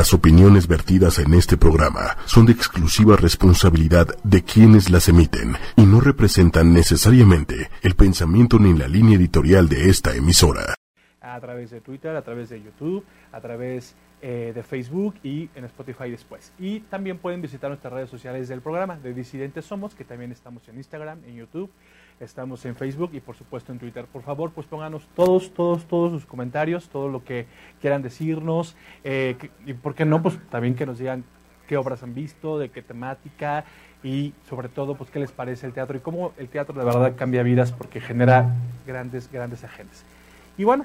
Las opiniones vertidas en este programa son de exclusiva responsabilidad de quienes las emiten y no representan necesariamente el pensamiento ni la línea editorial de esta emisora. A través de Twitter, a través de YouTube, a través eh, de Facebook y en Spotify después. Y también pueden visitar nuestras redes sociales del programa de Disidentes Somos, que también estamos en Instagram, en YouTube estamos en Facebook y por supuesto en Twitter. Por favor, pues pónganos todos, todos, todos sus comentarios, todo lo que quieran decirnos, eh, y por qué no, pues también que nos digan qué obras han visto, de qué temática y sobre todo, pues qué les parece el teatro y cómo el teatro de verdad cambia vidas porque genera grandes, grandes agentes. Y bueno,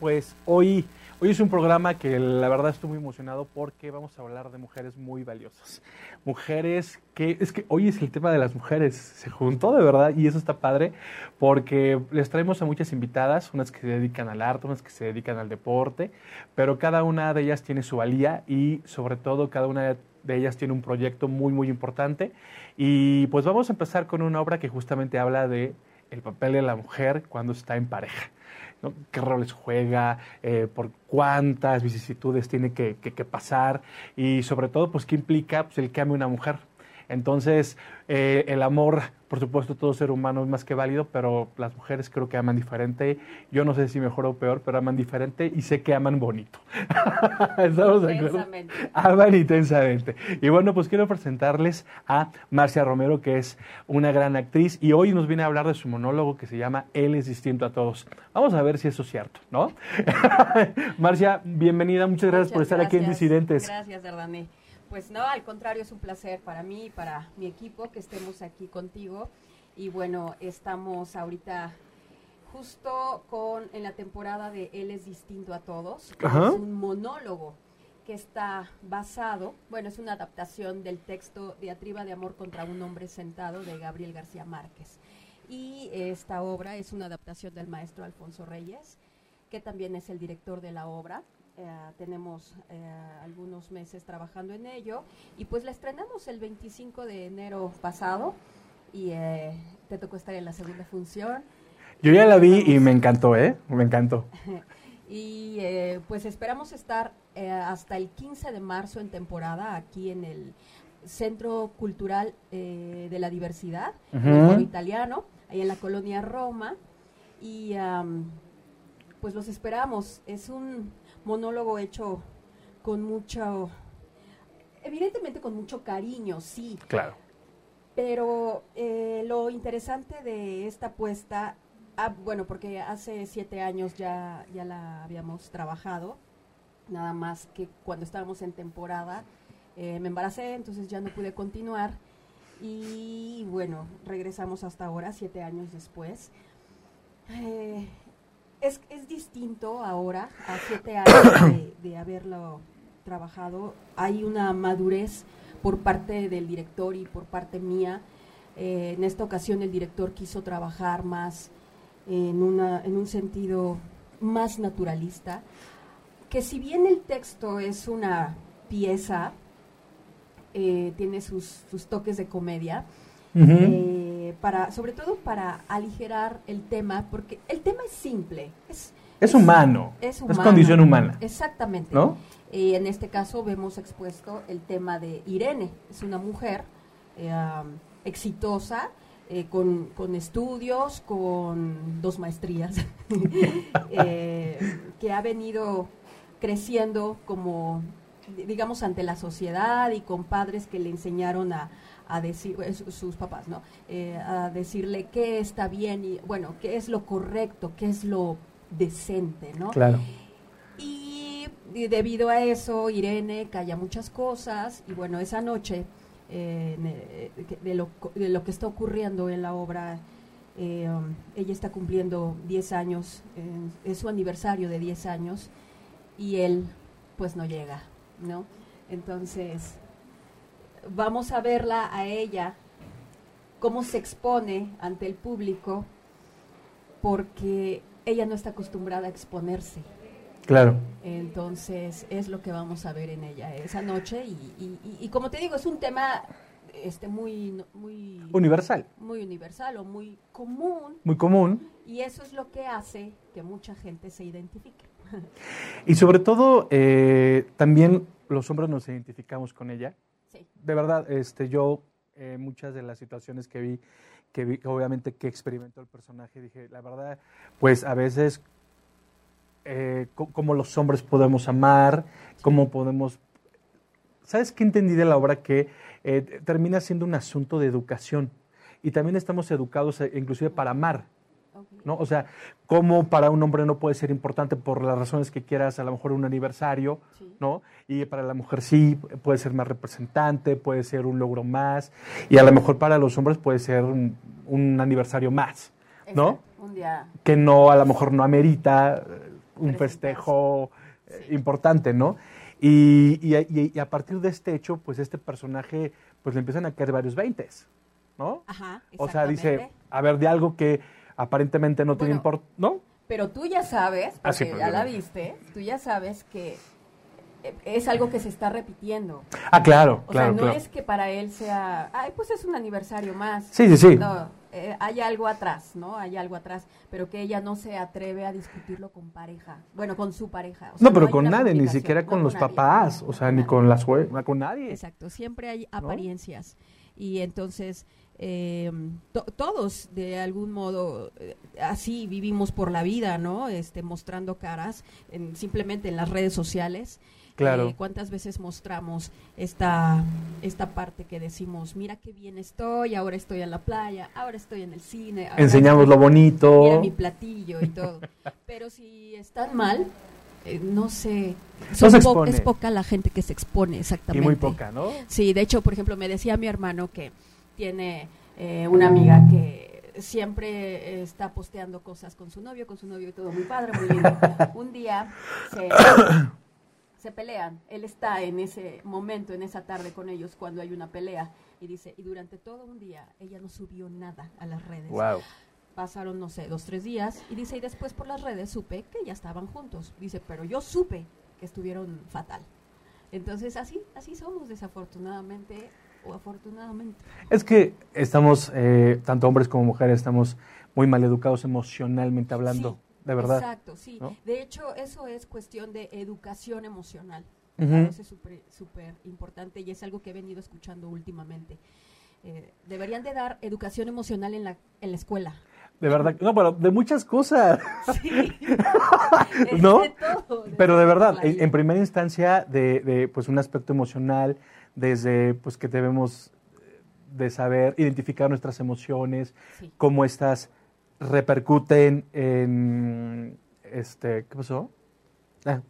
pues hoy Hoy es un programa que la verdad estoy muy emocionado porque vamos a hablar de mujeres muy valiosas. Mujeres que, es que hoy es el tema de las mujeres, se juntó de verdad y eso está padre porque les traemos a muchas invitadas, unas que se dedican al arte, unas que se dedican al deporte, pero cada una de ellas tiene su valía y sobre todo cada una de ellas tiene un proyecto muy, muy importante. Y pues vamos a empezar con una obra que justamente habla de el papel de la mujer cuando está en pareja qué roles juega, eh, por cuántas vicisitudes tiene que, que, pasar y sobre todo, pues, qué implica pues, el que ame una mujer. Entonces, eh, el amor, por supuesto, todo ser humano es más que válido, pero las mujeres creo que aman diferente. Yo no sé si mejor o peor, pero aman diferente y sé que aman bonito. ¿Estamos de acuerdo? Aman intensamente. Y bueno, pues quiero presentarles a Marcia Romero, que es una gran actriz y hoy nos viene a hablar de su monólogo que se llama Él es distinto a todos. Vamos a ver si eso es cierto, ¿no? Marcia, bienvenida. Muchas gracias por estar aquí en Disidentes. Gracias, Dardani. Pues no, al contrario, es un placer para mí y para mi equipo que estemos aquí contigo. Y bueno, estamos ahorita justo con en la temporada de Él es distinto a todos. Es un monólogo que está basado, bueno, es una adaptación del texto Diatriba de amor contra un hombre sentado de Gabriel García Márquez. Y esta obra es una adaptación del maestro Alfonso Reyes, que también es el director de la obra. Eh, tenemos eh, algunos meses trabajando en ello y pues la estrenamos el 25 de enero pasado y eh, te tocó estar en la segunda función. Yo ya la vi y me encantó, ¿eh? Me encantó. y pues esperamos estar hasta el 15 de marzo en temporada aquí en el Centro Cultural de la Diversidad, el italiano, ahí en la colonia Roma. Y pues los esperamos. Es un monólogo hecho con mucho, evidentemente con mucho cariño, sí. Claro. Pero eh, lo interesante de esta apuesta, ah, bueno, porque hace siete años ya, ya la habíamos trabajado, nada más que cuando estábamos en temporada eh, me embaracé, entonces ya no pude continuar. Y bueno, regresamos hasta ahora, siete años después. Eh, es, es distinto ahora, a siete años de, haberlo trabajado. Hay una madurez por parte del director y por parte mía. Eh, en esta ocasión el director quiso trabajar más en, una, en un sentido más naturalista, que si bien el texto es una pieza, eh, tiene sus, sus, toques de comedia, para, sobre todo para aligerar el tema, porque el tema es simple. Es, es, humano. Es, condición humana. Exactamente. ¿No? Y en este caso vemos expuesto el tema de Irene. Es una mujer eh, exitosa, eh, con, con, estudios, con dos maestrías, eh, que ha venido creciendo como, digamos, ante la sociedad y con padres que le enseñaron a, a decir, sus papás, ¿no? Eh, a decirle qué está bien y, bueno, qué es lo correcto, qué es lo decente, ¿no? Claro. Y, debido a eso, Irene calla muchas cosas y, bueno, esa noche, eh, de, lo, de, lo, que está ocurriendo en la obra, eh, ella está cumpliendo 10 años, es su aniversario de 10 años y él, pues, no llega, ¿no? Entonces, vamos a verla a ella, cómo se expone ante el público, porque ella no está acostumbrada a exponerse. Claro. Entonces es lo que vamos a ver en ella esa noche y, como te digo es un tema este muy muy universal muy universal o muy común muy común y eso es lo que hace que mucha gente se identifique y sobre todo eh, también los hombres nos identificamos con ella. Sí. De verdad, este, yo eh, muchas de las situaciones que vi, que vi, obviamente que experimentó el personaje, dije, la verdad, pues a veces eh, cómo los hombres podemos amar, cómo podemos... ¿Sabes qué entendí de la obra? Que eh, termina siendo un asunto de educación. Y también estamos educados eh, inclusive para amar. ¿No? O sea, cómo para un hombre no puede ser importante por las razones que quieras, a lo mejor un aniversario, Sí. ¿no? Y para la mujer sí, puede ser más representante, puede ser un logro más, y a lo mejor para los hombres puede ser un, un aniversario más, ¿no? Un día. Que no, a lo mejor no amerita eh, un festejo eh, Sí. importante, ¿no? Y, y, a partir de este hecho, pues este personaje, pues le empiezan a caer varios veintes, ¿no? Ajá. O sea, dice, a ver, de algo que aparentemente no tiene Bueno, import, ¿no? Pero tú ya sabes, porque Ah, sí, pero ya la viste, tú ya sabes que eh, es algo que se está repitiendo. Ah, claro, O claro, sea, no claro. es que para él sea, ay, pues es un aniversario más. Sí, sí, sí. No, eh, hay algo atrás, ¿no? Hay algo atrás, pero que ella no se atreve a discutirlo con pareja. Bueno, con su pareja. O sea, No, pero con nadie, ni siquiera no con los papás, o sea, ni con la suegra, con nadie. Exacto, siempre hay apariencias. Y entonces, eh, to- todos de algún modo eh, así vivimos por la vida, ¿no? Este, mostrando caras, en- simplemente en las redes sociales. Claro. Eh, ¿Cuántas veces mostramos esta, esta parte que decimos, mira qué bien estoy, ahora estoy en la playa, ahora estoy en el cine? ahora Enseñamos estoy- lo bonito. Mira mi platillo y todo. Pero si están mal, eh, no sé. se son po- expone. es poca la gente que se expone, y exactamente. muy poca, ¿no? Sí, de hecho, por ejemplo, me decía mi hermano que tiene eh, una amiga que siempre está posteando cosas con su novio, con su novio y todo muy padre, muy lindo. Un día se, se pelean, él está en ese momento, en esa tarde con ellos cuando hay una pelea y dice, y durante todo un día ella no subió nada a las redes. Wow. Pasaron, no sé, dos, tres días y dice, y después por las redes supe que ya estaban juntos. Dice, pero yo supe que estuvieron fatal. Entonces así, así somos desafortunadamente o afortunadamente. Es que estamos, eh, tanto hombres como mujeres, estamos muy mal educados emocionalmente hablando, Sí, de verdad. Exacto, sí. ¿no? De hecho, eso es cuestión de educación emocional. Ujú. Me parece súper súper importante y es algo que he venido escuchando últimamente. Eh, deberían de dar educación emocional en la, en la escuela. De verdad, no, pero de muchas cosas. Sí. ¿No? de todo, Pero de verdad, en, en primera instancia, de, de, pues un aspecto emocional, desde pues que debemos de saber identificar nuestras emociones, Sí. cómo estas repercuten en este, ¿qué pasó? Ah,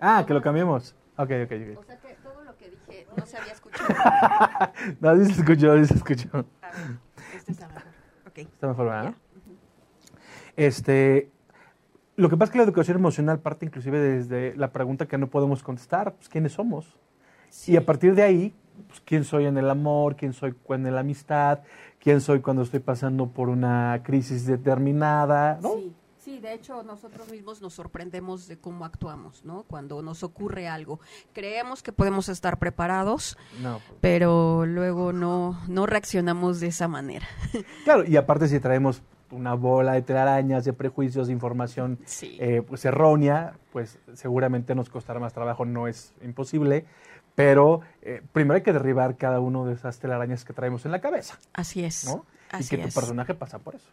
Ah, que lo cambiemos. Ok, ok, ok. O sea que todo lo que dije no se había escuchado. No, sí se escuchó, sí se escuchó. A ver, este está mejor. Está mejor, ¿verdad? Este, lo que pasa es que la educación emocional parte inclusive desde la pregunta que no podemos contestar, pues, ¿quiénes somos? Sí. Y a partir de ahí, pues, ¿quién soy en el amor? ¿Quién soy en la amistad? ¿Quién soy cuando estoy pasando por una crisis determinada? ¿no? Sí, sí, de hecho nosotros mismos nos sorprendemos de cómo actuamos, ¿no? Cuando nos ocurre algo. Creemos que podemos estar preparados, No, pues, pero luego no, no reaccionamos de esa manera. Claro, y aparte si traemos una bola de telarañas, de prejuicios, de información Sí. eh, pues errónea, pues seguramente nos costará más trabajo, no es imposible, pero eh, primero hay que derribar cada uno de esas telarañas que traemos en la cabeza, Así es. ¿no? Así y que tu es. personaje pasa por eso.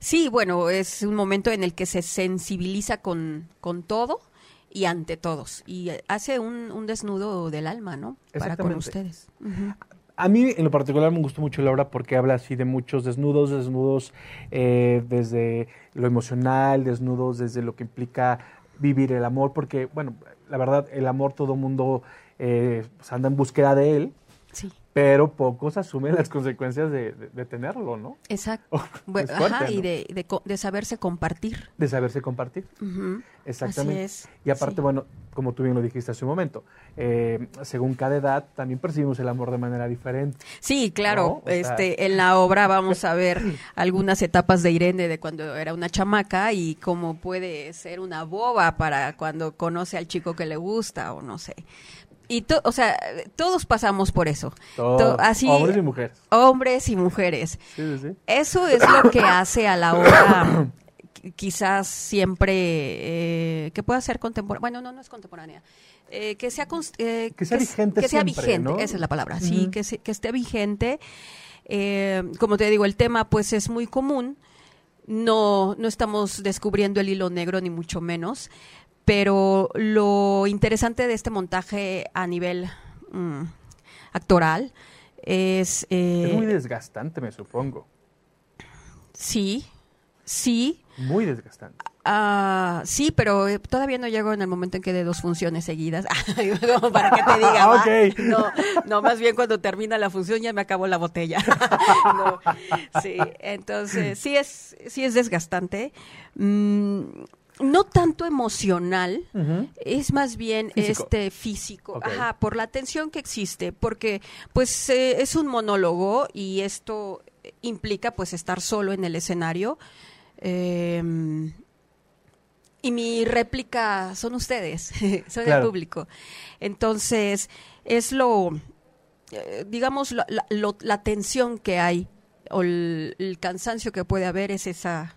Sí, bueno, es un momento en el que se sensibiliza con, con todo y ante todos. Y eh, hace un, un desnudo del alma, ¿no? Para con ustedes. A mí en lo particular me gustó mucho la obra porque habla así de muchos desnudos, desnudos eh, desde lo emocional, desnudos desde lo que implica vivir el amor, porque bueno, la verdad el amor todo mundo eh, pues, anda en búsqueda de él, Sí, pero pocos asumen las consecuencias de, de- de tenerlo, ¿no? exacto. Oh, fuerte, ajá, y ¿no? de, de, co- de saberse compartir. De saberse compartir. Exactamente. Así es. Y aparte, sí. bueno, como tú bien lo dijiste hace un momento, eh, según cada edad también percibimos el amor de manera diferente. Sí, claro. ¿no? O sea- este, en la obra vamos a ver algunas etapas de Irene de cuando era una chamaca y cómo puede ser una boba para cuando conoce al chico que le gusta o no sé. Y to- o sea, todos pasamos por eso. To- así, hombres y mujeres. hombres y mujeres. Sí, sí, sí. Eso es lo que hace a la obra qui- quizás siempre eh, que pueda ser contemporánea. Bueno, no, no es contemporánea. Eh, que sea, eh, Que sea vigente que sea siempre, vigente, ¿no? esa es la palabra. Sí, que, se- que esté vigente. Eh, como te digo, el tema pues es muy común. No, no estamos descubriendo el hilo negro, ni mucho menos. Pero lo interesante de este montaje a nivel mm, actoral es... eh, Es muy desgastante, me supongo. sí, sí, Muy desgastante. Ah, sí, pero eh, todavía no llego en el momento en que de dos funciones seguidas. Para que te diga. ¿va? Ok. No, no, más bien cuando termina la función ya me acabó la botella. No, sí, entonces sí es, sí es desgastante. Mm, no tanto emocional, es más bien Físico. este físico, ajá, por la tensión que existe, porque pues eh, es un monólogo y esto implica pues estar solo en el escenario. eh, y mi réplica son ustedes, son Claro. el público. Entonces, es lo, eh, digamos, la, la- lo- la tensión que hay o el, el cansancio que puede haber es esa,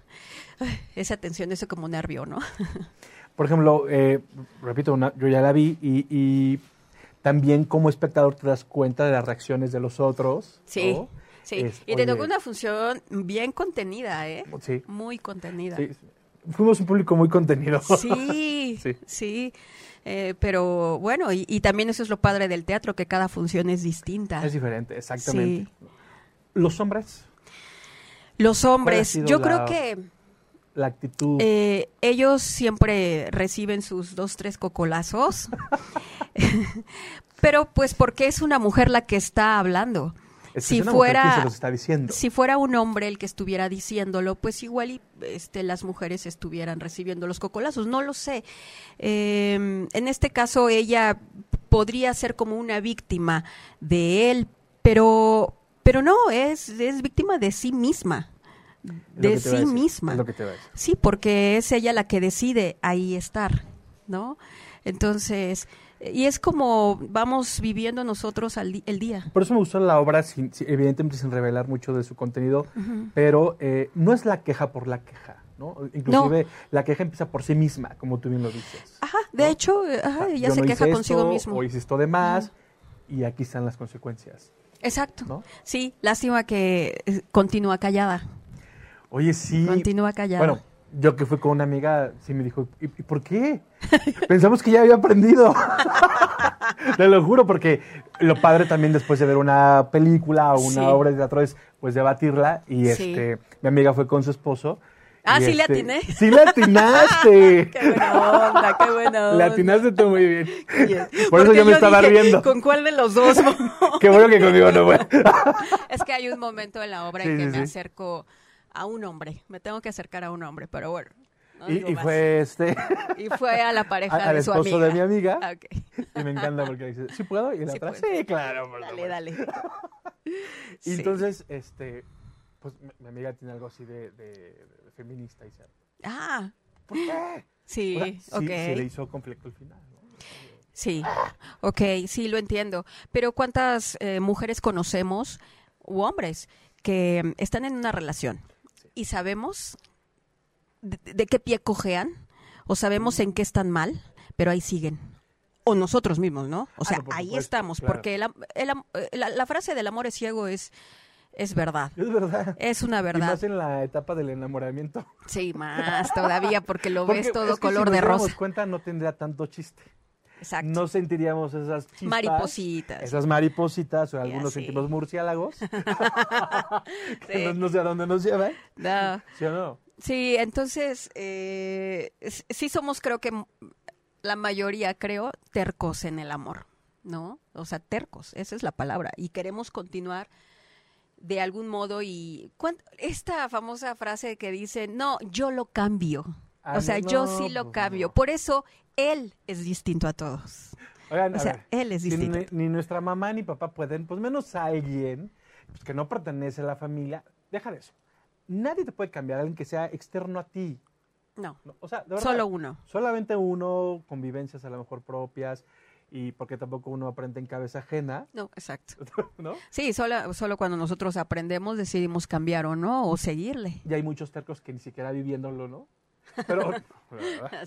esa tensión, ese como nervio, ¿no? Por ejemplo, eh, repito, una- yo ya la vi y, y también como espectador te das cuenta de las reacciones de los otros. Sí, ¿no? sí. Es, y te oye, tocó una función bien contenida, ¿eh? Sí, Muy contenida. sí. Fuimos un público muy contenido. Sí, Sí. sí. Eh, pero bueno, y, y también eso es lo padre del teatro, que cada función es distinta. Es diferente, exactamente. Sí. Los hombres, Los ¿Cuál ha hombres, yo la- creo que la actitud. eh, ellos siempre reciben sus dos, tres cocolazos, pero pues porque es una mujer la que está hablando. es que si es una mujer fuera- está diciendo. Si fuera un hombre el que estuviera diciéndolo, pues igual y, este, las mujeres estuvieran recibiendo los cocolazos. No lo sé. Eh, en este caso, ella podría ser como una víctima de él, pero, pero no, es, es víctima de sí misma. De sí decir, misma. Sí, porque es ella la que decide ahí estar, ¿no? Entonces, y es como vamos viviendo nosotros al el día. Por eso me gustó la obra, sin- evidentemente sin revelar mucho de su contenido, pero eh, no es la queja por la queja, ¿no? Inclusive la queja empieza por sí misma, como tú bien lo dices. Ajá, de hecho, ajá, ella Yo se no queja hice consigo esto, mismo. O hice esto de más, y aquí están las consecuencias, Exacto. ¿no? Sí, lástima que eh, continúa callada. Oye, sí. Continúa callada. Bueno, yo que fui con una amiga, sí me dijo, ¿y, y por qué? Pensamos que ya había aprendido. Te lo juro, porque lo padre también después de ver una película o una Sí. obra de teatro es pues debatirla y Sí. este mi amiga fue con su esposo. Ah, ¿sí le este, atiné? Sí le atinaste. Qué buena onda, qué buena onda. Le atinaste tú muy bien. Por eso yo me estaba dije, riendo. ¿Con cuál de los dos? Qué bueno que conmigo no fue. es que hay un momento en la obra Sí, en que sí, me sí. acerco a un hombre. Me tengo que acercar a un hombre, pero bueno. no Y, fue este Y fue a la pareja al de su esposo amiga. de mi amiga. Ah, ok. Y me encanta porque dice, ¿sí puedo? Y la otra, puedes. sí, claro. por Dale, supuesto". dale. Y entonces, este, pues mi, mi amiga tiene algo así de- de feminista y dice, Ah, ¿por qué? sí, O sea, sí, ok. sí le hizo conflicto al final. ¿no? Sí, ok, sí, lo entiendo. Pero ¿cuántas eh, mujeres conocemos u hombres que mm, están en una relación y sabemos de, de qué pie cojean o sabemos en qué están mal, pero ahí siguen? O nosotros mismos, ¿no? O Ah, sea, no, ahí supuesto, estamos, claro. porque el el eh, la, la frase del amor es ciego es, es verdad. Es verdad. Es una Y verdad. más en la etapa del enamoramiento. Sí, más todavía, porque lo Porque ves todo es que color si nos de rosa. cuenta no tendría tanto chiste. Exacto. No sentiríamos esas chispas. Maripositas. Esas maripositas o algunos sí. sentimos murciélagos. que Sí. no, no sé a dónde nos llevan. No. ¿Sí o no? Sí, entonces, eh, sí somos, creo que la mayoría, creo, tercos en el amor, ¿no? O sea, tercos, esa es la palabra. Y queremos continuar de algún modo y... ¿cuán- Esta famosa frase que dice, no, yo lo cambio. Ah, o sea, no, yo sí lo pues cambio. no. Por eso, él es distinto a todos. Oigan, O sea, ver, él es distinto. ni, ni nuestra mamá ni papá pueden, pues menos alguien pues, que no pertenece a la familia. Deja de eso. Nadie te puede cambiar alguien que sea externo a ti. No, ¿no? O sea, de verdad, solo uno. Solamente uno, convivencias a lo mejor propias. Y porque tampoco uno aprende en cabeza ajena, No, exacto. ¿no? Sí, solo, solo cuando nosotros aprendemos decidimos cambiar o no, o seguirle. Y hay muchos tercos que ni siquiera viviéndolo, ¿no? Pero...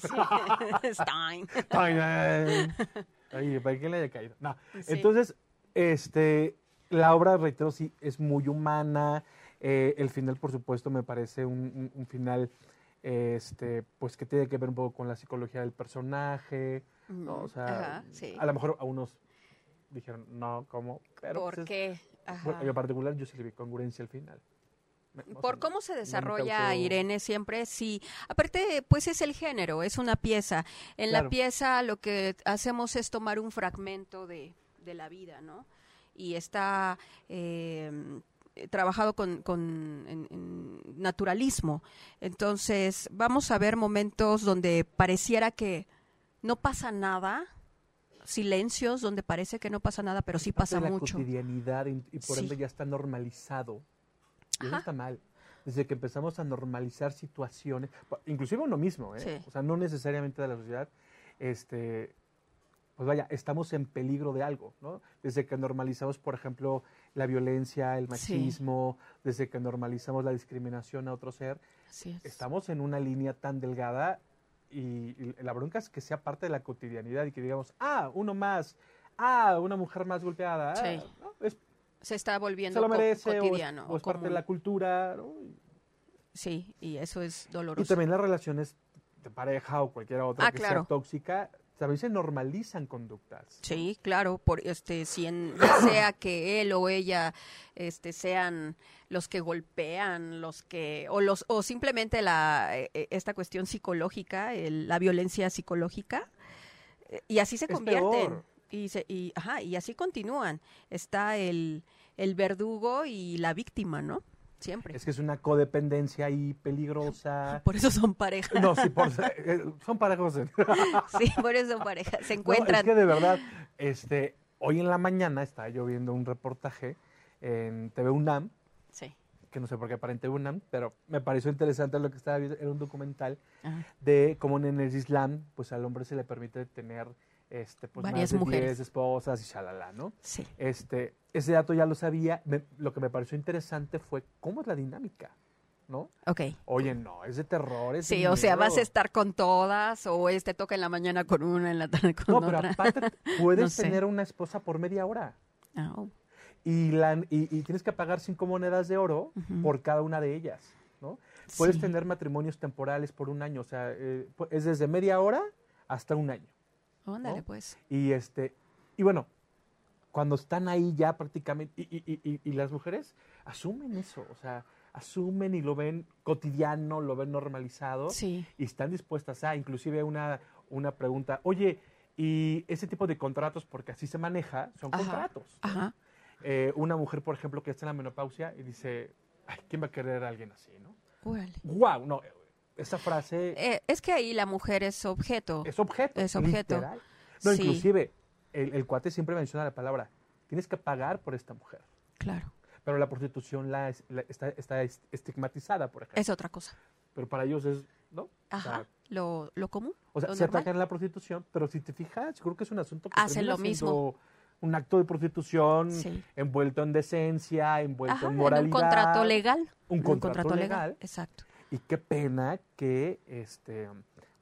Sí. Stein. Ay, para que le haya caído. No. Sí. Entonces, este, la obra, reitero, sí, es muy humana. Eh, el final, por supuesto, me parece un, un- un final, este, pues que tiene que ver un poco con la psicología del personaje, ¿no? O sea, Ajá, sí. a lo mejor a unos dijeron, no, ¿cómo? Pero, ¿Por pues, es- qué? Bueno, en particular, yo sí le vi congruencia al final. O Por sea, cómo se desarrolla causó- Irene siempre, sí. Aparte, pues es el género, es una pieza. En la pieza lo que hacemos es tomar un fragmento de, de la vida, ¿no? Y está eh, trabajado con, con en- en naturalismo. Entonces, vamos a ver momentos donde pareciera que no pasa nada, silencios donde parece que no pasa nada, pero sí pasa la mucho. cotidianidad y, y por Sí. ende ya está normalizado. Y eso está mal. Desde que empezamos a normalizar situaciones, inclusive uno mismo, ¿eh? Sí. o sea, no necesariamente de la sociedad, este, pues vaya, estamos en peligro de algo, ¿no? Desde que normalizamos, por ejemplo, la violencia, el machismo, desde que normalizamos la discriminación a otro ser, es. estamos en una línea tan delgada y, y la bronca es que sea parte de la cotidianidad y que digamos, ah, uno más, ah, una mujer más golpeada, ah, Sí. ¿no? Es- Se está volviendo se lo co- merece o es- cotidiano. o es, parte de la cultura. ¿no? Sí, y eso es Y doloroso. también las relaciones de pareja o cualquier otra Ah, que claro. sea tóxica, también se normalizan conductas. Sí, claro, por este si en, ya sea que él o ella este sean los que golpean, los que o los o simplemente la eh, eh, esta cuestión psicológica, el- la violencia psicológica eh, y así se convierten y se y ajá, y así continúan. Está el el verdugo y la víctima, ¿no? Siempre. Es que es una codependencia ahí peligrosa. Por eso son pareja. No, sí, por, eh, son parejos. en- Sí, por eso son pareja. Se No, encuentran. es que de verdad, este, hoy en la mañana estaba yo viendo un reportaje en TV UNAM, Sí. que no sé por qué para en TV UNAM, pero me pareció interesante lo que estaba viendo, era un documental Ajá. de cómo en el Islam, pues al hombre se le permite tener este, pues, Varias más de mujeres. 10 esposas y shalala, ¿no? Sí. Este, ese dato ya lo sabía, me- lo que me pareció interesante fue cómo es la dinámica, ¿no? Ok. Oye, no, es de terror, es de Sí, o sea, vas a estar con todas o este toca en la mañana con una, en la tarde con No, otra. pero aparte puedes No sé. tener una esposa por media hora. Ah, oh. y, la, y, y tienes que pagar cinco monedas de oro por cada una de ellas, ¿no? Puedes Sí. tener matrimonios temporales por un año, o sea, eh, es desde media hora hasta un año. Ándale, ¿no? pues. Y este, y bueno, cuando están ahí ya prácticamente, y, y- y- y- las mujeres asumen eso, o sea, asumen y lo ven cotidiano, lo ven normalizado, Sí. y están dispuestas a, inclusive una, una pregunta, oye, y ese tipo de contratos, porque así se maneja, son Ajá. contratos. Eh, una mujer, por ejemplo, que está en la menopausia y dice, ay, ¿quién va a querer a alguien así, no? Órale. ¡Wow! No, esa frase Eh, es que ahí la mujer es objeto. es objeto. es objeto. literal. No, Sí. inclusive, el, el cuate siempre menciona la palabra, tienes que pagar por esta mujer. Claro. Pero la prostitución la, es- la- está, está est- estigmatizada, por ejemplo. Es otra cosa. Pero para ellos es, ¿no? O Ajá. sea, lo, lo común. O sea, se normal. atacan la prostitución, pero si te fijas, yo creo que es un asunto que Hacen lo mismo. un acto de prostitución Sí. envuelto en decencia, envuelto Ajá, en en moralidad. un contrato legal. Un En contrato legal. Exacto. Y qué pena que, este,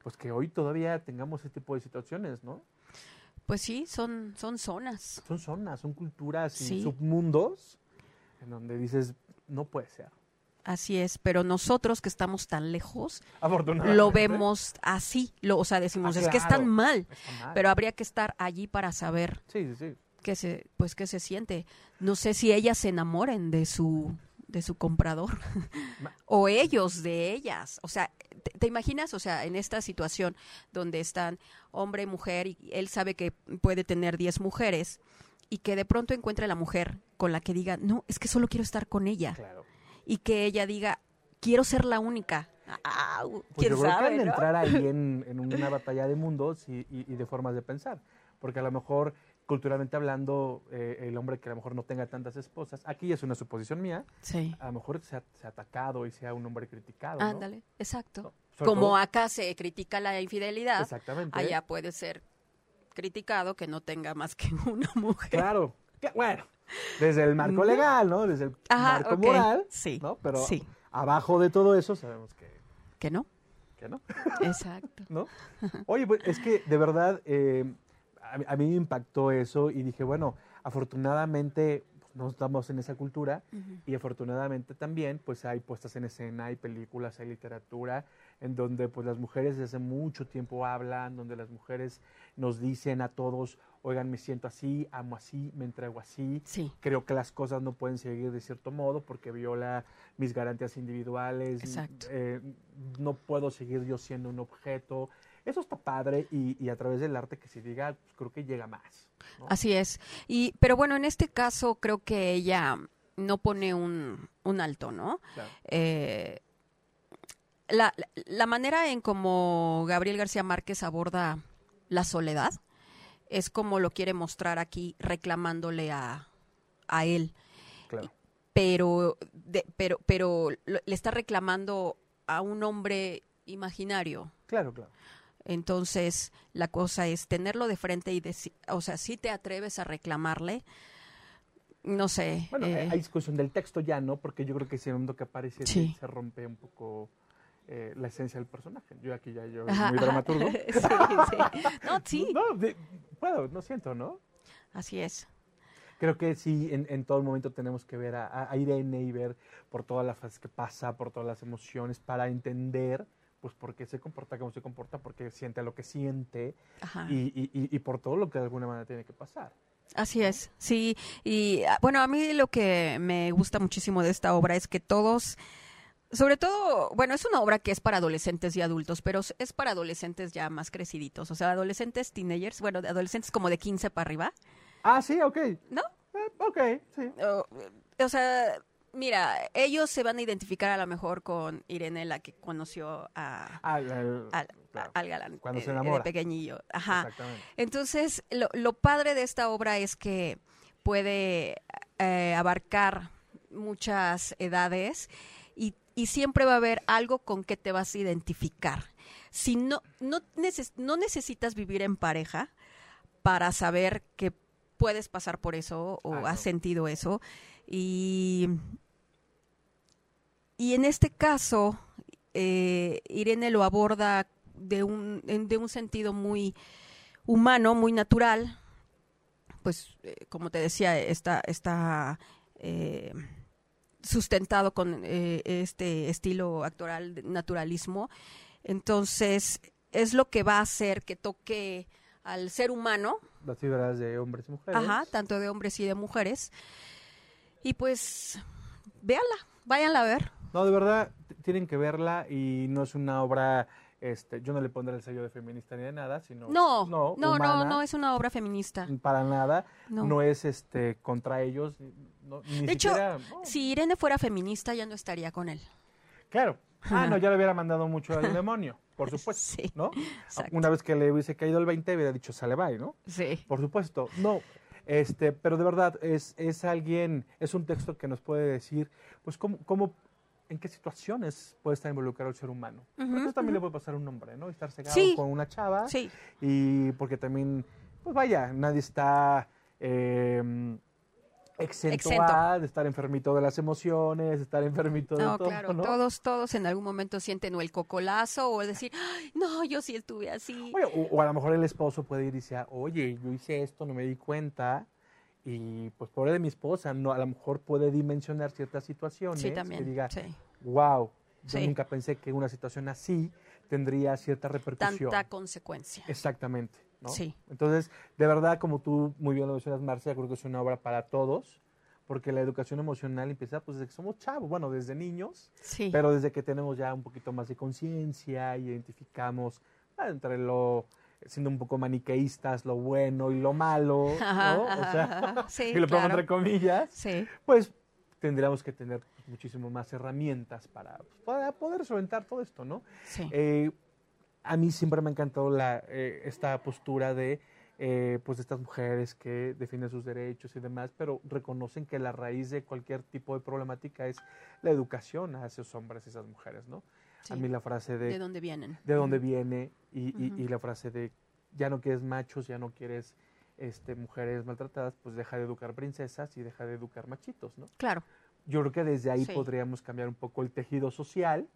pues que hoy todavía tengamos ese tipo de situaciones, ¿no? Pues sí, son, son zonas. Son zonas, son culturas y Sí. submundos en donde dices, no puede ser. Así es, pero nosotros que estamos tan lejos, lo vemos así, lo, o sea, decimos, Ah, es que claro. están mal, Está mal. pero habría que estar allí para saber Sí, sí, sí. qué se, pues qué se siente. No sé si ellas se enamoren de su, de su comprador o ellos de ellas. O sea, ¿te, te imaginas? O sea, en esta situación donde están hombre y mujer y él sabe que puede tener 10 mujeres y que de pronto encuentre la mujer con la que diga, no, es que solo quiero estar con ella. Claro. Y que ella diga, quiero ser la única. Ah, Pues ¿Quién yo creo que sabe, de no? entrar ahí en, en una batalla de mundos y, y- y de formas de pensar. Porque a lo mejor, culturalmente hablando, eh, el hombre que a lo mejor no tenga tantas esposas, aquí es una suposición mía, Sí. a lo mejor se ha, se ha atacado y sea un hombre criticado. ¿no? Ándale, exacto. No, Como todo- acá se critica la infidelidad, Exactamente. allá puede ser criticado que no tenga más que una mujer. Claro, que- bueno, desde el marco legal, ¿no? Desde el Ajá, marco moral, sí, ¿no? Pero sí. abajo de todo eso sabemos que, Que no. que no. Exacto. ¿no? Oye, pues es que de verdad eh, a, mí- a mí me impactó eso y dije, bueno, afortunadamente pues, no estamos en esa cultura y afortunadamente también pues hay puestas en escena, hay películas, hay literatura en donde pues las mujeres desde hace mucho tiempo hablan, donde las mujeres nos dicen a todos, oigan, me siento así, amo así, me entrego así, Sí. creo que las cosas no pueden seguir de cierto modo porque viola mis garantías individuales. Exacto. eh, no puedo seguir yo siendo un objeto. Eso está padre y, y a través del arte que se diga, pues, creo que llega más. ¿no? Así es. Y, pero bueno, en este caso creo que ella no pone un, un alto, ¿no? Claro. Eh, la, la- manera en como Gabriel García Márquez aborda la soledad es como lo quiere mostrar aquí reclamándole a, a él. Claro. pero, de- pero, pero le está reclamando a un hombre imaginario. Claro, claro. Entonces, la cosa es tenerlo de frente y decir, o sea, si te atreves a reclamarle, no sé. Bueno, eh, hay discusión del texto ya, ¿no? Porque yo creo que ese momento que aparece Sí. se rompe un poco eh, la esencia del personaje. Yo aquí ya yo ajá, muy dramaturgo. sí, sí. No, sí, No, de- puedo, no siento, ¿no? así es. Creo que sí, en, en todo momento tenemos que ver a, a Irene y ver por todas las fases que pasa, por todas las emociones, para entender, pues, por qué se comporta como se comporta, por qué siente lo que siente y, y- por todo lo que de alguna manera tiene que pasar. Así es, sí. Y bueno, a mí lo que me gusta muchísimo de esta obra es que todos, sobre todo, bueno, es una obra que es para adolescentes y adultos, pero es- para adolescentes ya más creciditos, o sea, adolescentes, teenagers, bueno, de adolescentes como de 15 para arriba, Ah, sí, ok. ¿no? Eh, ok, sí. O, o sea, mira, ellos se van a identificar a lo mejor con Irene, la que conoció a, Al- al- al, claro, al galán Cuando se de enamora. pequeñillo. Ajá. Exactamente. Entonces, lo, lo padre de esta obra es que puede eh, abarcar muchas edades y, y siempre va a haber algo con que te vas a identificar. Si no, no, neces- no necesitas vivir en pareja para saber que puedes pasar por eso o Ah, no. has sentido eso. Y, y en este caso, eh, Irene lo aborda de un, en- de un sentido muy humano, muy natural. Pues, eh, como te decía, está, está eh, sustentado con eh, este estilo actoral de naturalismo. Entonces, es lo que va a hacer que toque al ser humano, Las fibras de hombres y mujeres. ajá, tanto de hombres y de mujeres. Y pues, véanla, váyanla a ver. No, de verdad, tienen que verla y no es una obra, este, yo no le pondré el sello de feminista ni de nada, sino No, no, no, humana, no, es una obra feminista. para nada, No. no, es este contra ellos, no, ni De hecho, siquiera. Si Irene fuera feminista, ya no estaría con él. claro. Ah, no, ya le hubiera mandado mucho al demonio, por supuesto, Sí, ¿no? exacto. Una vez que le hubiese caído el 20, hubiera dicho, sale, bye, ¿no? Sí. Por supuesto, no. Este, pero de verdad, es, es alguien, es un texto que nos puede decir, pues, cómo, cómo en qué situaciones puede estar involucrado el ser humano. Ujú, eso también le puede pasar a un hombre, ¿no? Estar cegado Sí. con una chava. Sí, Y porque también, pues vaya, nadie está eh, exento, Exento. a de estar enfermito de las emociones, de estar enfermito de no, todo, claro, ¿no? todos, todos en algún momento sienten o el cocolazo o decir, "Ay, no, yo sí estuve así. Oye, o, o a lo mejor el esposo puede ir y decir, oye, yo hice esto, no me di cuenta. Y pues pobre de mi esposa, no, a lo mejor puede dimensionar ciertas situaciones sí, también. que diga, sí. wow, yo Sí. nunca pensé que una situación así tendría cierta repercusión. Tanta consecuencia. Exactamente. ¿no? Sí. Entonces, de verdad, como tú muy bien lo mencionas, Marcia, creo que es una obra para todos, porque la educación emocional empieza pues desde que somos chavos, bueno, desde niños, Sí. pero desde que tenemos ya un poquito más de conciencia, identificamos ah, entre lo siendo un poco maniqueístas, lo bueno y lo malo, Ajá, ¿no? O sea, ajá. Sí, y lo pongo claro. entre comillas, Sí, pues tendríamos que tener muchísimo más herramientas para, para poder solventar todo esto, ¿no? sí. Eh, a mí siempre me ha encantado la, eh, esta postura de, eh, pues, de estas mujeres que defienden sus derechos y demás, pero reconocen que la raíz de cualquier tipo de problemática es la educación a esos hombres y esas mujeres, ¿no? A mí la frase de, ¿De dónde vienen? de dónde viene y, y- Ujú. y la frase de ya no quieres machos, ya no quieres este, mujeres maltratadas, pues deja de educar princesas y deja de educar machitos, ¿no? Claro. Yo creo que desde ahí Sí. podríamos cambiar un poco el tejido social,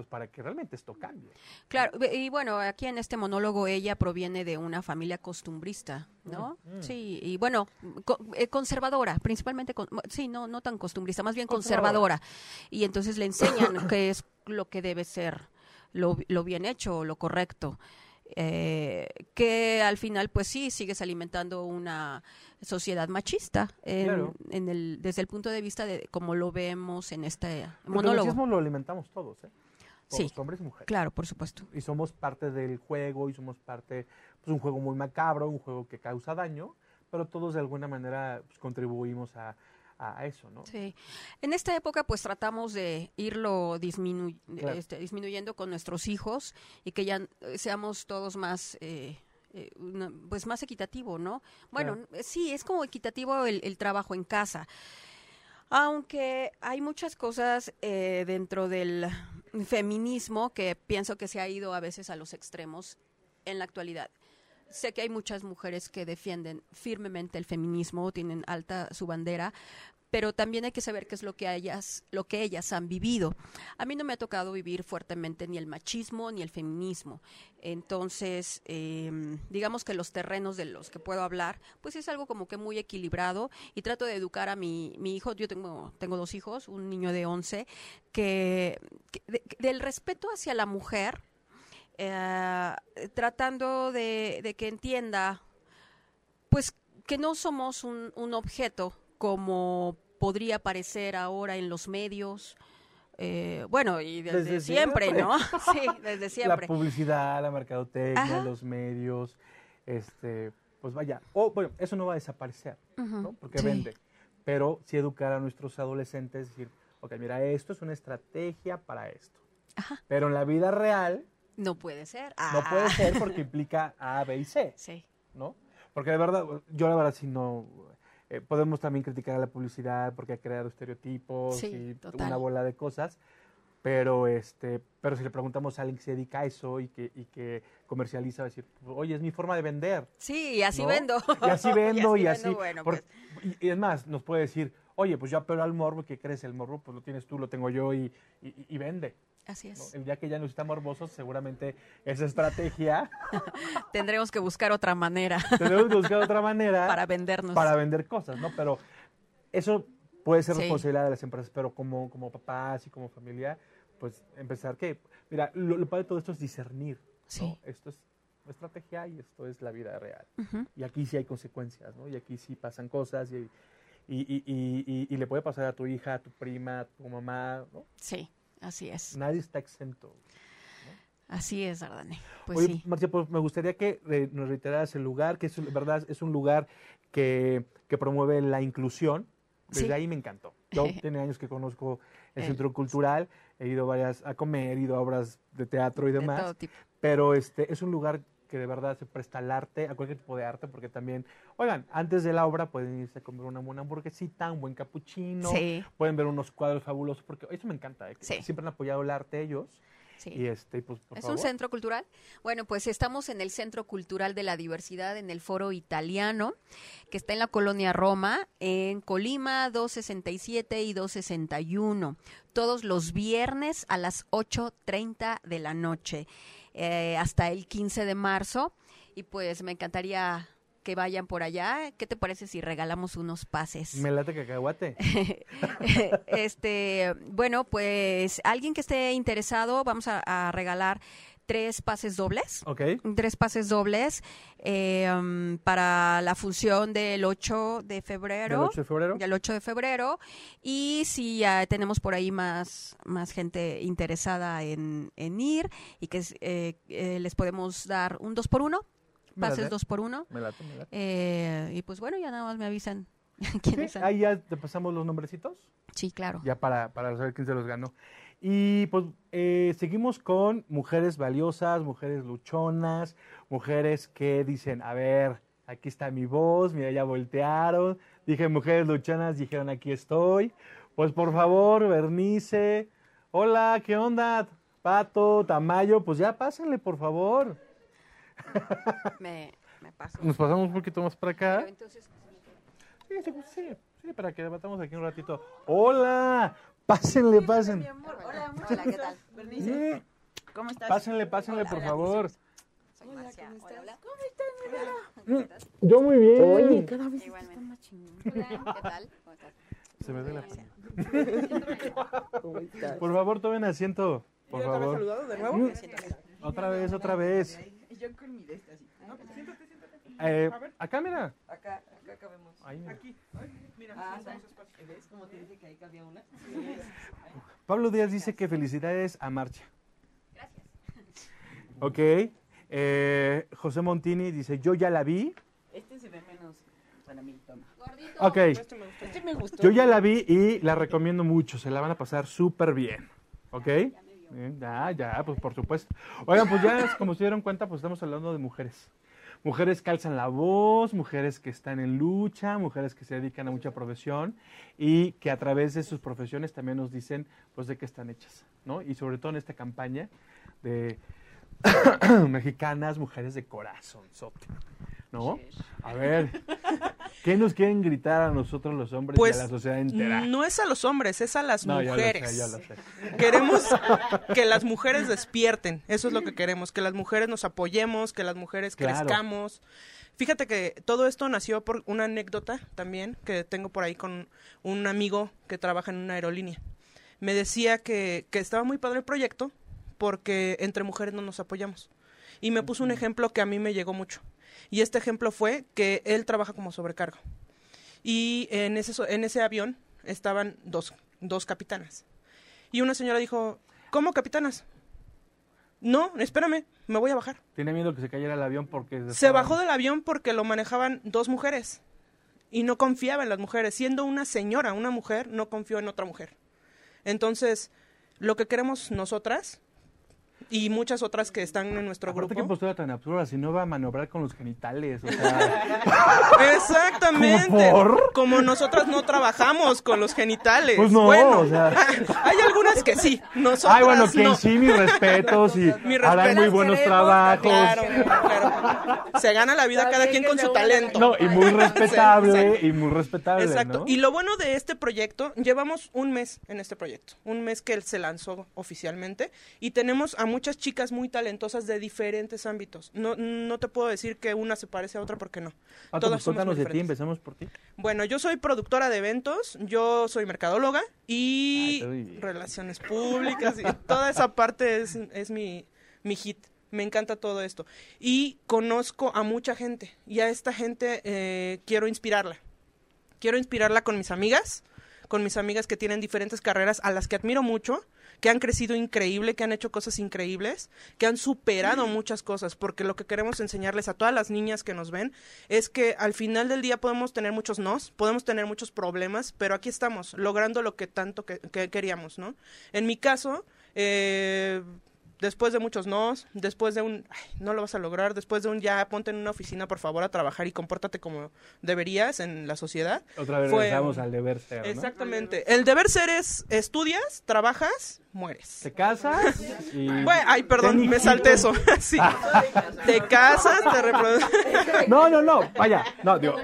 pues para que realmente esto cambie. Claro, y bueno, aquí en este monólogo ella proviene de una familia costumbrista, ¿no? Mm. Sí, y bueno, co- eh, conservadora, principalmente, con- sí, no, no tan costumbrista, más bien Conservadora. conservadora. Y entonces le enseñan qué es lo que debe ser, lo, lo bien hecho, lo correcto. Eh, que al final, pues sí, sigues alimentando una sociedad machista en, Claro. en el, desde el punto de vista de como lo vemos en este Porque el monólogo. machismo lo alimentamos todos, ¿eh? Todos, Sí. hombres y mujeres. Claro, por supuesto. y somos parte del juego y somos parte, pues un juego muy macabro, un juego que causa daño, pero todos de alguna manera pues, contribuimos a, a- eso, ¿no? Sí. En esta época, pues tratamos de irlo disminu- Claro. este, disminuyendo con nuestros hijos y que ya eh, seamos todos más. eh, eh, una- pues más equitativo, ¿no? Bueno, eh, sí, es como equitativo el, el trabajo en casa. Aunque hay muchas cosas eh, dentro del feminismo que pienso que se ha ido a veces a los extremos en la actualidad. Sé que hay muchas mujeres que defienden firmemente el feminismo, tienen alta su bandera, pero también hay que saber qué es lo que ellas, lo que ellas han vivido. A mí no me ha tocado vivir fuertemente ni el machismo ni el feminismo. Entonces, eh, digamos que los terrenos de los que puedo hablar, pues es algo como que muy equilibrado y trato de educar a mi, mi hijo. Yo tengo, tengo dos hijos, un niño de 11, que, que de- del respeto hacia la mujer, eh, tratando de, de que entienda, pues que no somos un, un objeto como podría parecer ahora en los medios. eh, bueno, y desde, Desde siempre, siempre. ¿no? sí, desde siempre. La publicidad, la mercadotecnia, Ajá. los medios, este, pues vaya, o bueno, eso no va a desaparecer, ¿no? Porque sí. vende. Pero sí educar a nuestros adolescentes, decir, ok, mira, esto es una estrategia para esto. Ajá. Pero en la vida real No puede ser. no Ah. puede ser porque implica A, B y C. Sí, ¿no? Porque de verdad, yo la verdad sí no... eh, podemos también criticar a la publicidad porque ha creado estereotipos Sí, y total. una bola de cosas, pero este pero si le preguntamos a alguien que se dedica a eso y que, y que comercializa, va a decir, oye, es mi forma de vender. sí, y así ¿no? vendo. Y así vendo y así... vendo, bueno, por- pues, y, y es más, nos puede decir, oye, pues yo apelo al morbo, ¿qué crees? El morbo pues lo tienes tú, lo tengo yo y, y- y vende. Así ¿no? es. El día que ya no está morboso, seguramente esa estrategia Tendremos que buscar otra manera tenemos que buscar otra manera para vendernos. para vender cosas, ¿no? Pero eso puede ser Sí. responsabilidad de las empresas, pero como, como papás y como familia, pues empezar que, mira, lo, lo padre de todo esto es discernir, ¿no? Sí. Esto es estrategia y esto es la vida real. Ujú. Y aquí sí hay consecuencias, ¿no? Y aquí sí pasan cosas y, y- y- y le puede pasar a tu hija, a tu prima, a tu mamá, ¿no? Sí, así es. Nadie está exento. Así es, Ardane. Pues Oye, sí. Marcia, pues me gustaría que eh, nos reiteraras el lugar, que es un- verdad es un lugar que, que promueve la inclusión. Desde Sí. ahí me encantó. Yo tiene años que conozco el Eh. Centro Cultural, he ido varias a comer, he ido a obras de teatro y De demás, todo tipo. pero este es un lugar que de verdad se presta al arte, a cualquier tipo de arte, porque también, oigan, antes de la obra pueden irse a comer una buena hamburguesita, un buen capuchino, Sí, pueden ver unos cuadros fabulosos, porque eso me encanta, ¿eh? que Sí. siempre han apoyado el arte ellos, sí. y este, pues, por ¿Es favor. un centro cultural? Bueno, pues estamos en el Centro Cultural de la Diversidad, en el Foro Italiano, que está en la colonia Roma, en Colima 267 y 261, todos los viernes a las 8.30 de la noche, eh, hasta el 15 de marzo. Y pues me encantaría que vayan por allá. ¿Qué te parece si regalamos unos pases? Me late cacahuate. este, bueno, pues alguien que esté interesado, vamos a, a regalar tres pases dobles. Ok. Tres pases dobles eh, um, para la función del 8 de febrero. ¿Del 8 de febrero? Del 8 de febrero. Y si ya tenemos por ahí más, más gente interesada en, en ir y que eh, eh, les podemos dar un 2 por 1 Me pases late. 2 por 1 Me late, me late. eh, y pues bueno, ya nada más me avisan Sí, quiénes son. ahí ya te pasamos los nombrecitos, Sí, claro. ya para, para saber quién se los ganó. Y pues eh, seguimos con mujeres valiosas, mujeres luchonas, mujeres que dicen, a ver, aquí está mi voz, mira, ya voltearon. Dije mujeres luchonas, dijeron, aquí estoy. Pues por favor, Bernice, hola, ¿qué onda? Pato, Tamayo, pues ya pásenle, por favor. Me, me paso. Nos pasamos un poquito más para acá. Entonces, sí, sí, sí, para que debatamos aquí un ratito. ¡Hola! Pásenle, pásenle. hola, hola, ¿qué tal? Mm, ¿Cómo estás? Pásenle, pásenle, por favor. Soy Marcia. Hola, hola. Mm, Yo muy bien. Oye, cada vez Igualmente. más chingón. Hola, ¿qué tal? ¿Cómo estás? Se me ve la... ¿Cómo estás? Por favor, tomen asiento. Por ¿Ya te había favor. saludado de nuevo? Mm, Otra vez, otra vez. Yo con mi de esta así. No, pues siéntate, siéntate. Eh, acá, mira. Acá, acá cabemos. Ahí, mira. Aquí. Ay, mira, Ah, sí, tenemos espacio. ¿Ves cómo te dije que ahí cabía una? Pablo Díaz dice que felicidades a Marcha. Gracias. Ok. Eh, José Montini dice, yo ya la vi. Este se ve menos para mí, toma. Gordito. Ok. Este me gustó. Este me gustó. Yo ya la vi y la recomiendo mucho. Se la van a pasar súper bien. ¿Ok? Bien, Ya, ya, pues por supuesto. Oigan, pues ya como se dieron cuenta, pues estamos hablando de mujeres. Mujeres que alzan la voz, mujeres que están en lucha, mujeres que se dedican a mucha profesión y que a través de sus profesiones también nos dicen pues de qué están hechas, ¿no? Y sobre todo en esta campaña de mexicanas, mujeres de corazón, ¿no? A ver, ¿qué nos quieren gritar a nosotros los hombres Pues, y a la sociedad entera? No es a los hombres, es a las No, ya lo sé, mujeres. ya lo sé. Queremos que las mujeres despierten, eso es lo que queremos, que las mujeres nos apoyemos, que las mujeres Claro. crezcamos. Fíjate que todo esto nació por una anécdota también que tengo por ahí con un amigo que trabaja en una aerolínea. Me decía que, que estaba muy padre el proyecto porque entre mujeres no nos apoyamos. Y me puso un ejemplo que a mí me llegó mucho. Y este ejemplo fue que él trabaja como sobrecargo. Y en ese, en ese avión estaban dos, dos capitanas. Y una señora dijo, ¿cómo capitanas? No, espérame, me voy a bajar. Tiene miedo que se cayera el avión porque... Se estaban- bajó del avión porque lo manejaban dos mujeres. Y no confiaba en las mujeres. Siendo una señora, una mujer, no confió en otra mujer. Entonces, lo que queremos nosotras y muchas otras que están en nuestro Aparte, qué grupo. postura tan absurda, si no va a maniobrar con los genitales, o sea... Exactamente. Como nosotras no trabajamos con los genitales. Pues no, bueno, o sea- hay algunas que sí. Nosotras Ay, bueno, que no. sí, mis respetos y Mi harán respeto. muy buenos Queremos, trabajos. Claro, claro. Se gana la vida cada quien con su talento. No, y muy respetable, exacto. y muy respetable, Exacto. ¿no? Y lo bueno de este proyecto, llevamos un mes en este proyecto, un mes que él se lanzó oficialmente y tenemos a muchas chicas muy talentosas de diferentes ámbitos. No, no te puedo decir que una se parece a otra porque no. Pato, Todas pues somos cuéntanos muy de ti, empezamos por ti. Bueno, yo soy productora de eventos, yo soy mercadóloga y Ay, bien. relaciones públicas y toda esa parte es, es mi, mi hit. Me encanta todo esto. Y conozco a mucha gente y a esta gente eh, quiero inspirarla. Quiero inspirarla con mis amigas, con mis amigas que tienen diferentes carreras a las que admiro mucho, que han crecido increíble, que han hecho cosas increíbles, que han superado muchas cosas, porque lo que queremos enseñarles a todas las niñas que nos ven es que al final del día podemos tener muchos nos, podemos tener muchos problemas, pero aquí estamos, logrando lo que tanto que, que queríamos, ¿no? En mi caso, eh, después de muchos nos, después de un, "Ay, no lo vas a lograr, después de un ya ponte en una oficina por favor a trabajar y compórtate como deberías en la sociedad. Otra vez Fue- regresamos al deber ser, ¿no? Exactamente. El deber ser es estudias, trabajas, mueres. Te casas y... Bueno, ay, perdón, me salté eso. sí. Te casas, te reproduces. No, no, no, vaya, no, digo,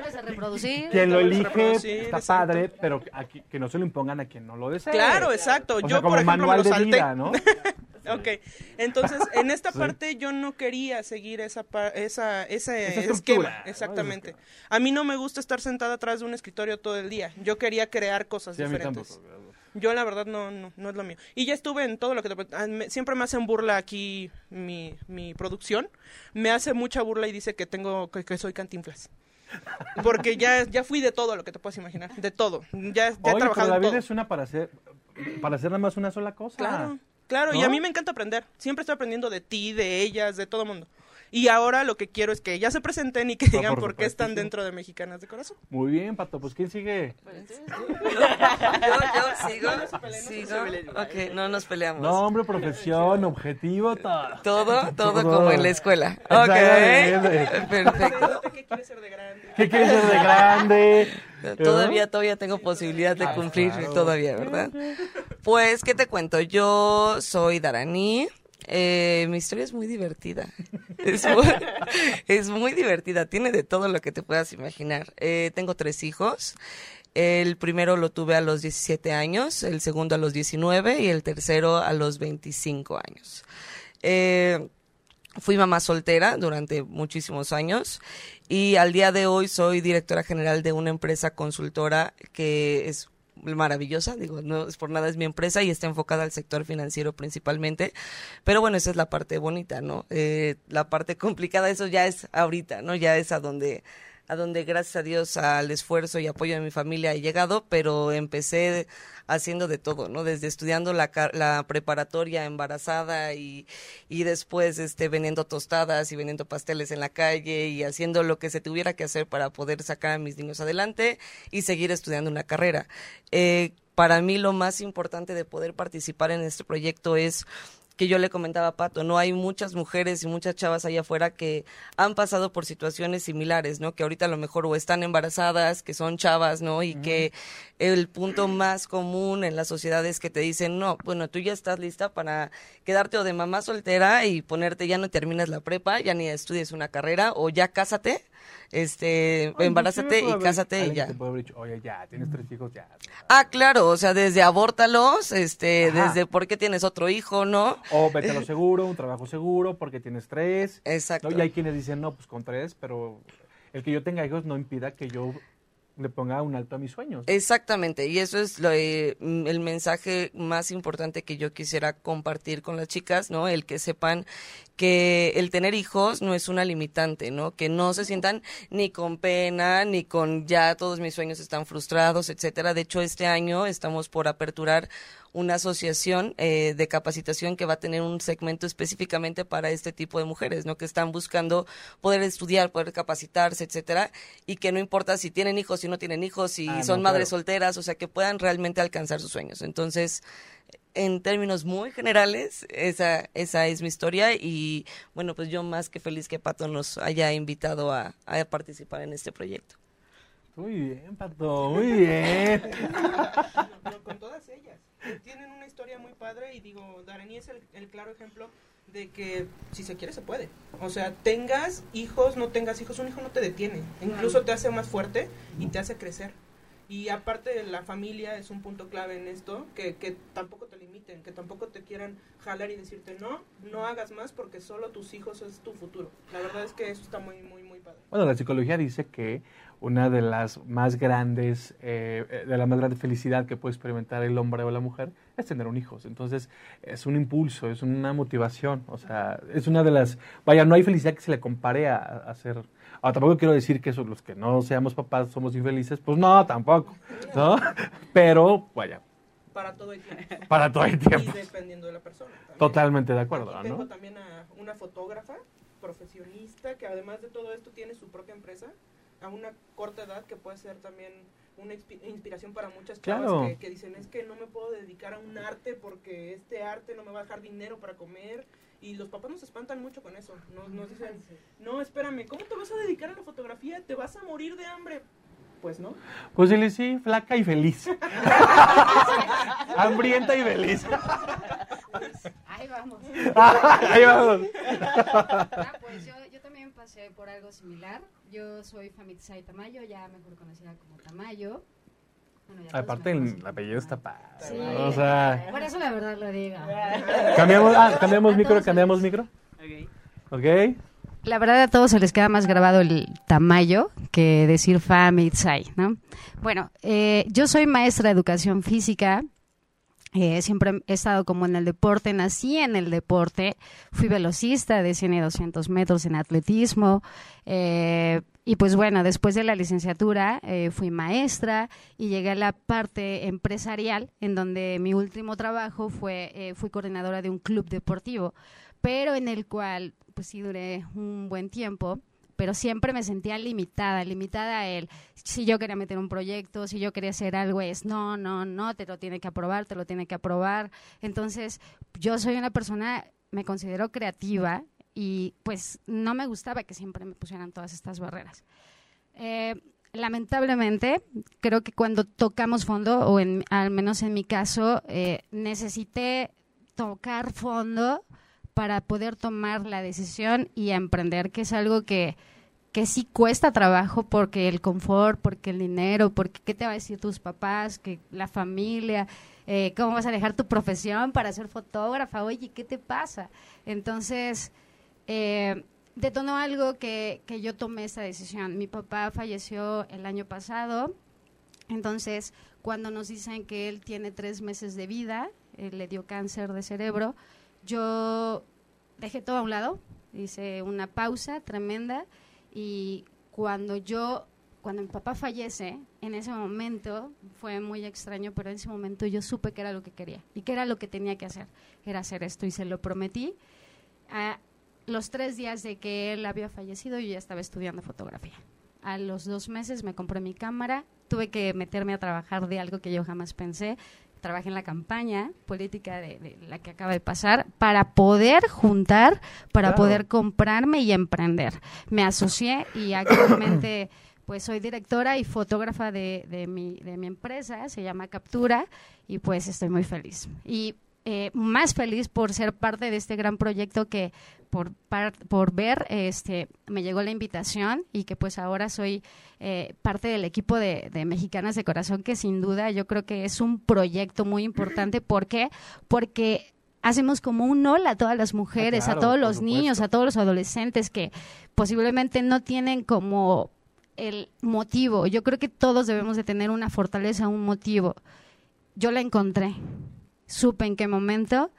quien lo elige está exacto. padre, pero aquí- que no se lo impongan a quien no lo desee. Claro, exacto. O Yo, sea, por ejemplo, me manual lo de salté. vida, ¿no? Ok, entonces en esta Sí. parte yo no quería seguir esa esa, ese Esa estructura, esquema, ¿no? exactamente. A mí no me gusta estar sentada atrás de un escritorio todo el día. Yo quería crear cosas Sí, diferentes. Yo la verdad no, no, no es lo mío. Y ya estuve en todo lo que te- ah, siempre me hacen burla aquí mi, mi producción. Me hace mucha burla y dice que tengo que, que soy cantinflas. Porque ya, ya fui de todo lo que te puedas imaginar, de todo. Ya, ya he Oye, pero trabajado la vida todo. es una para hacer, para hacer nada más una sola cosa. Claro, claro, y a mí me encanta aprender. Siempre estoy aprendiendo de ti, de ellas, de todo mundo. Y ahora lo que quiero es que ellas se presenten y que digan por por, qué están dentro de Mexicanas de Corazón. Muy bien, Pato, pues ¿quién sigue? Yo, yo sigo. Sigo. Ok, no nos peleamos. Nombre, profesión, objetivo, todo. Todo, todo como en la escuela. Ok. Perfecto. ¿Qué quieres ser de grande? ¿Qué quieres ser de grande? Todavía, todavía tengo posibilidad de Ah, cumplir, todavía, ¿verdad? Pues, ¿qué te cuento? Yo soy Darani, Eh, mi historia es muy divertida. Es muy, divertida. Tiene de todo lo que te puedas imaginar. Eh, tengo tres hijos. El primero lo tuve a los 17 años, el segundo a los 19 y el tercero a los 25 años. Eh, fui mamá soltera durante muchísimos años y al día de hoy soy directora general de una empresa consultora que es maravillosa, digo, no es por nada, es mi empresa y está enfocada al sector financiero principalmente, pero bueno, esa es la parte bonita, ¿no? Eh, la parte complicada, eso ya es ahorita, ¿no? Ya es a donde a donde gracias a Dios al esfuerzo y apoyo de mi familia he llegado, pero empecé haciendo de todo, ¿no? Desde estudiando la, la preparatoria embarazada y, y después este, vendiendo tostadas y vendiendo pasteles en la calle y haciendo lo que se tuviera que hacer para poder sacar a mis niños adelante y seguir estudiando una carrera. Eh, para mí lo más importante de poder participar en este proyecto es que yo le comentaba a Pato, no hay muchas mujeres y muchas chavas allá afuera que han pasado por situaciones similares, ¿no? Que ahorita a lo mejor o están embarazadas, que son chavas, ¿no? Y que el punto más común en la sociedad es que te dicen, no, bueno, tú ya estás lista para quedarte o de mamá soltera y ponerte, ya no terminas la prepa, ya ni estudies una carrera o ya cásate este, embarázate y cásate y ya. Oye, ya, tienes tres hijos, ya. Ah, claro, o sea, desde abórtalos, este, desde por qué tienes otro hijo, ¿no? O vete a lo seguro, un trabajo seguro, porque tienes tres. Exacto. Y hay quienes dicen, no, pues con tres, pero el que yo tenga hijos no impida que yo le ponga un alto a mis sueños. Exactamente, y eso es lo, eh, el mensaje más importante que yo quisiera compartir con las chicas, ¿no? El que sepan que el tener hijos no es una limitante, ¿no? Que no se sientan ni con pena, ni con ya todos mis sueños están frustrados, etcétera. De hecho, este año estamos por aperturar una asociación eh, de capacitación que va a tener un segmento específicamente para este tipo de mujeres, ¿no? Que están buscando poder estudiar, poder capacitarse, etcétera, y que no importa si tienen hijos, si no tienen hijos, si Ah, son no, madres claro. solteras, o sea, que puedan realmente alcanzar sus sueños. Entonces, en términos muy generales, esa, esa es mi historia y bueno, pues yo más que feliz que Pato nos haya invitado a, a participar en este proyecto. Muy bien, Pato, muy bien. Con todas ellas. Tienen una historia muy padre y digo, Darani es el, el claro ejemplo de que si se quiere se puede. O sea, tengas hijos, no tengas hijos, un hijo no te detiene. Incluso te hace más fuerte y te hace crecer. Y aparte la familia es un punto clave en esto, que, que tampoco te limiten, que tampoco te quieran jalar y decirte no, no hagas más porque solo tus hijos es tu futuro. La verdad es que eso está muy, muy, muy padre. Bueno, la psicología dice que una de las más grandes, eh, de la más grande felicidad que puede experimentar el hombre o la mujer es tener un hijo. Entonces, es un impulso, es una motivación. O sea, es una de las... Vaya, no hay felicidad que se le compare a, a ser... Ahora, tampoco quiero decir que esos, los que no seamos papás somos infelices. Pues no, tampoco. ¿No? Pero, vaya, Para todo el tiempo. para todo el Y tiempo. dependiendo de la persona. también. Totalmente de acuerdo, Aquí tengo ¿no? también a una fotógrafa profesionista que además de todo esto tiene su propia empresa a una corta edad que puede ser también una inspi- inspiración para muchas chavas Claro. que, que dicen es que no me puedo dedicar a un arte porque este arte no me va a dejar dinero para comer y los papás nos espantan mucho con eso nos, nos dicen no espérame ¿cómo te vas a dedicar a la fotografía? te vas a morir de hambre pues no Pues dile, sí, flaca y feliz. Hambrienta y feliz. Ahí vamos. Ahí vamos. Ah, pues yo, yo también pasé por algo similar. Yo soy Famitsai Tamayo, ya mejor conocida como Tamayo. Bueno, Aparte, el, el apellido está padre. Sí. O sea, Por eso la verdad lo digo. cambiamos, ah, cambiamos micro, cambiamos micro. Ok. La verdad a todos se les queda más grabado el Tamayo que decir Famitsai, ¿no? Bueno, eh, yo soy maestra de educación física. Eh, siempre he estado como en el deporte, nací en el deporte, fui velocista de 100 y 200 metros en atletismo, eh, y pues bueno, después de la licenciatura eh, fui maestra y llegué a la parte empresarial, en donde mi último trabajo fue, eh, fui coordinadora de un club deportivo, pero en el cual pues sí duré un buen tiempo, pero siempre me sentía limitada, limitada a él. Si yo quería meter un proyecto, si yo quería hacer algo, es no, no, no, te lo tiene que aprobar, te lo tiene que aprobar. Entonces, yo soy una persona, me considero creativa y pues no me gustaba que siempre me pusieran todas estas barreras. Eh, lamentablemente, creo que cuando tocamos fondo, o en, al menos en mi caso, eh, necesité tocar fondo para poder tomar la decisión y emprender, que es algo que, que sí cuesta trabajo porque el confort, porque el dinero, porque qué te va a decir tus papás, que la familia, eh, cómo vas a dejar tu profesión para ser fotógrafa, oye, ¿qué te pasa? Entonces, eh, detonó algo que, que yo tomé esta decisión. Mi papá falleció el año pasado, entonces cuando nos dicen que él tiene tres meses de vida, él le dio cáncer de cerebro, yo dejé todo a un lado, hice una pausa tremenda y cuando yo, cuando mi papá fallece, en ese momento fue muy extraño, pero en ese momento yo supe que era lo que quería y que era lo que tenía que hacer, era hacer esto y se lo prometí. A los tres días de que él había fallecido, yo ya estaba estudiando fotografía. A los dos meses me compré mi cámara, tuve que meterme a trabajar de algo que yo jamás pensé. Trabajé en la campaña política de, de la que acaba de pasar para poder juntar, para Claro. poder comprarme y emprender. Me asocié y actualmente pues soy directora y fotógrafa de, de mi, de mi empresa, se llama Captura, y pues estoy muy feliz. Y eh, más feliz por ser parte de este gran proyecto que por, par- por ver este me llegó la invitación y que pues ahora soy eh, parte del equipo de, de Mexicanas de Corazón que sin duda yo creo que es un proyecto muy importante. ¿Por qué? Porque hacemos como un hola a todas las mujeres, Ah, claro, a todos por los niños, a todos los adolescentes que posiblemente no tienen como el motivo. Yo creo que todos debemos de tener una fortaleza, un motivo. Yo la encontré. Supe en qué momento.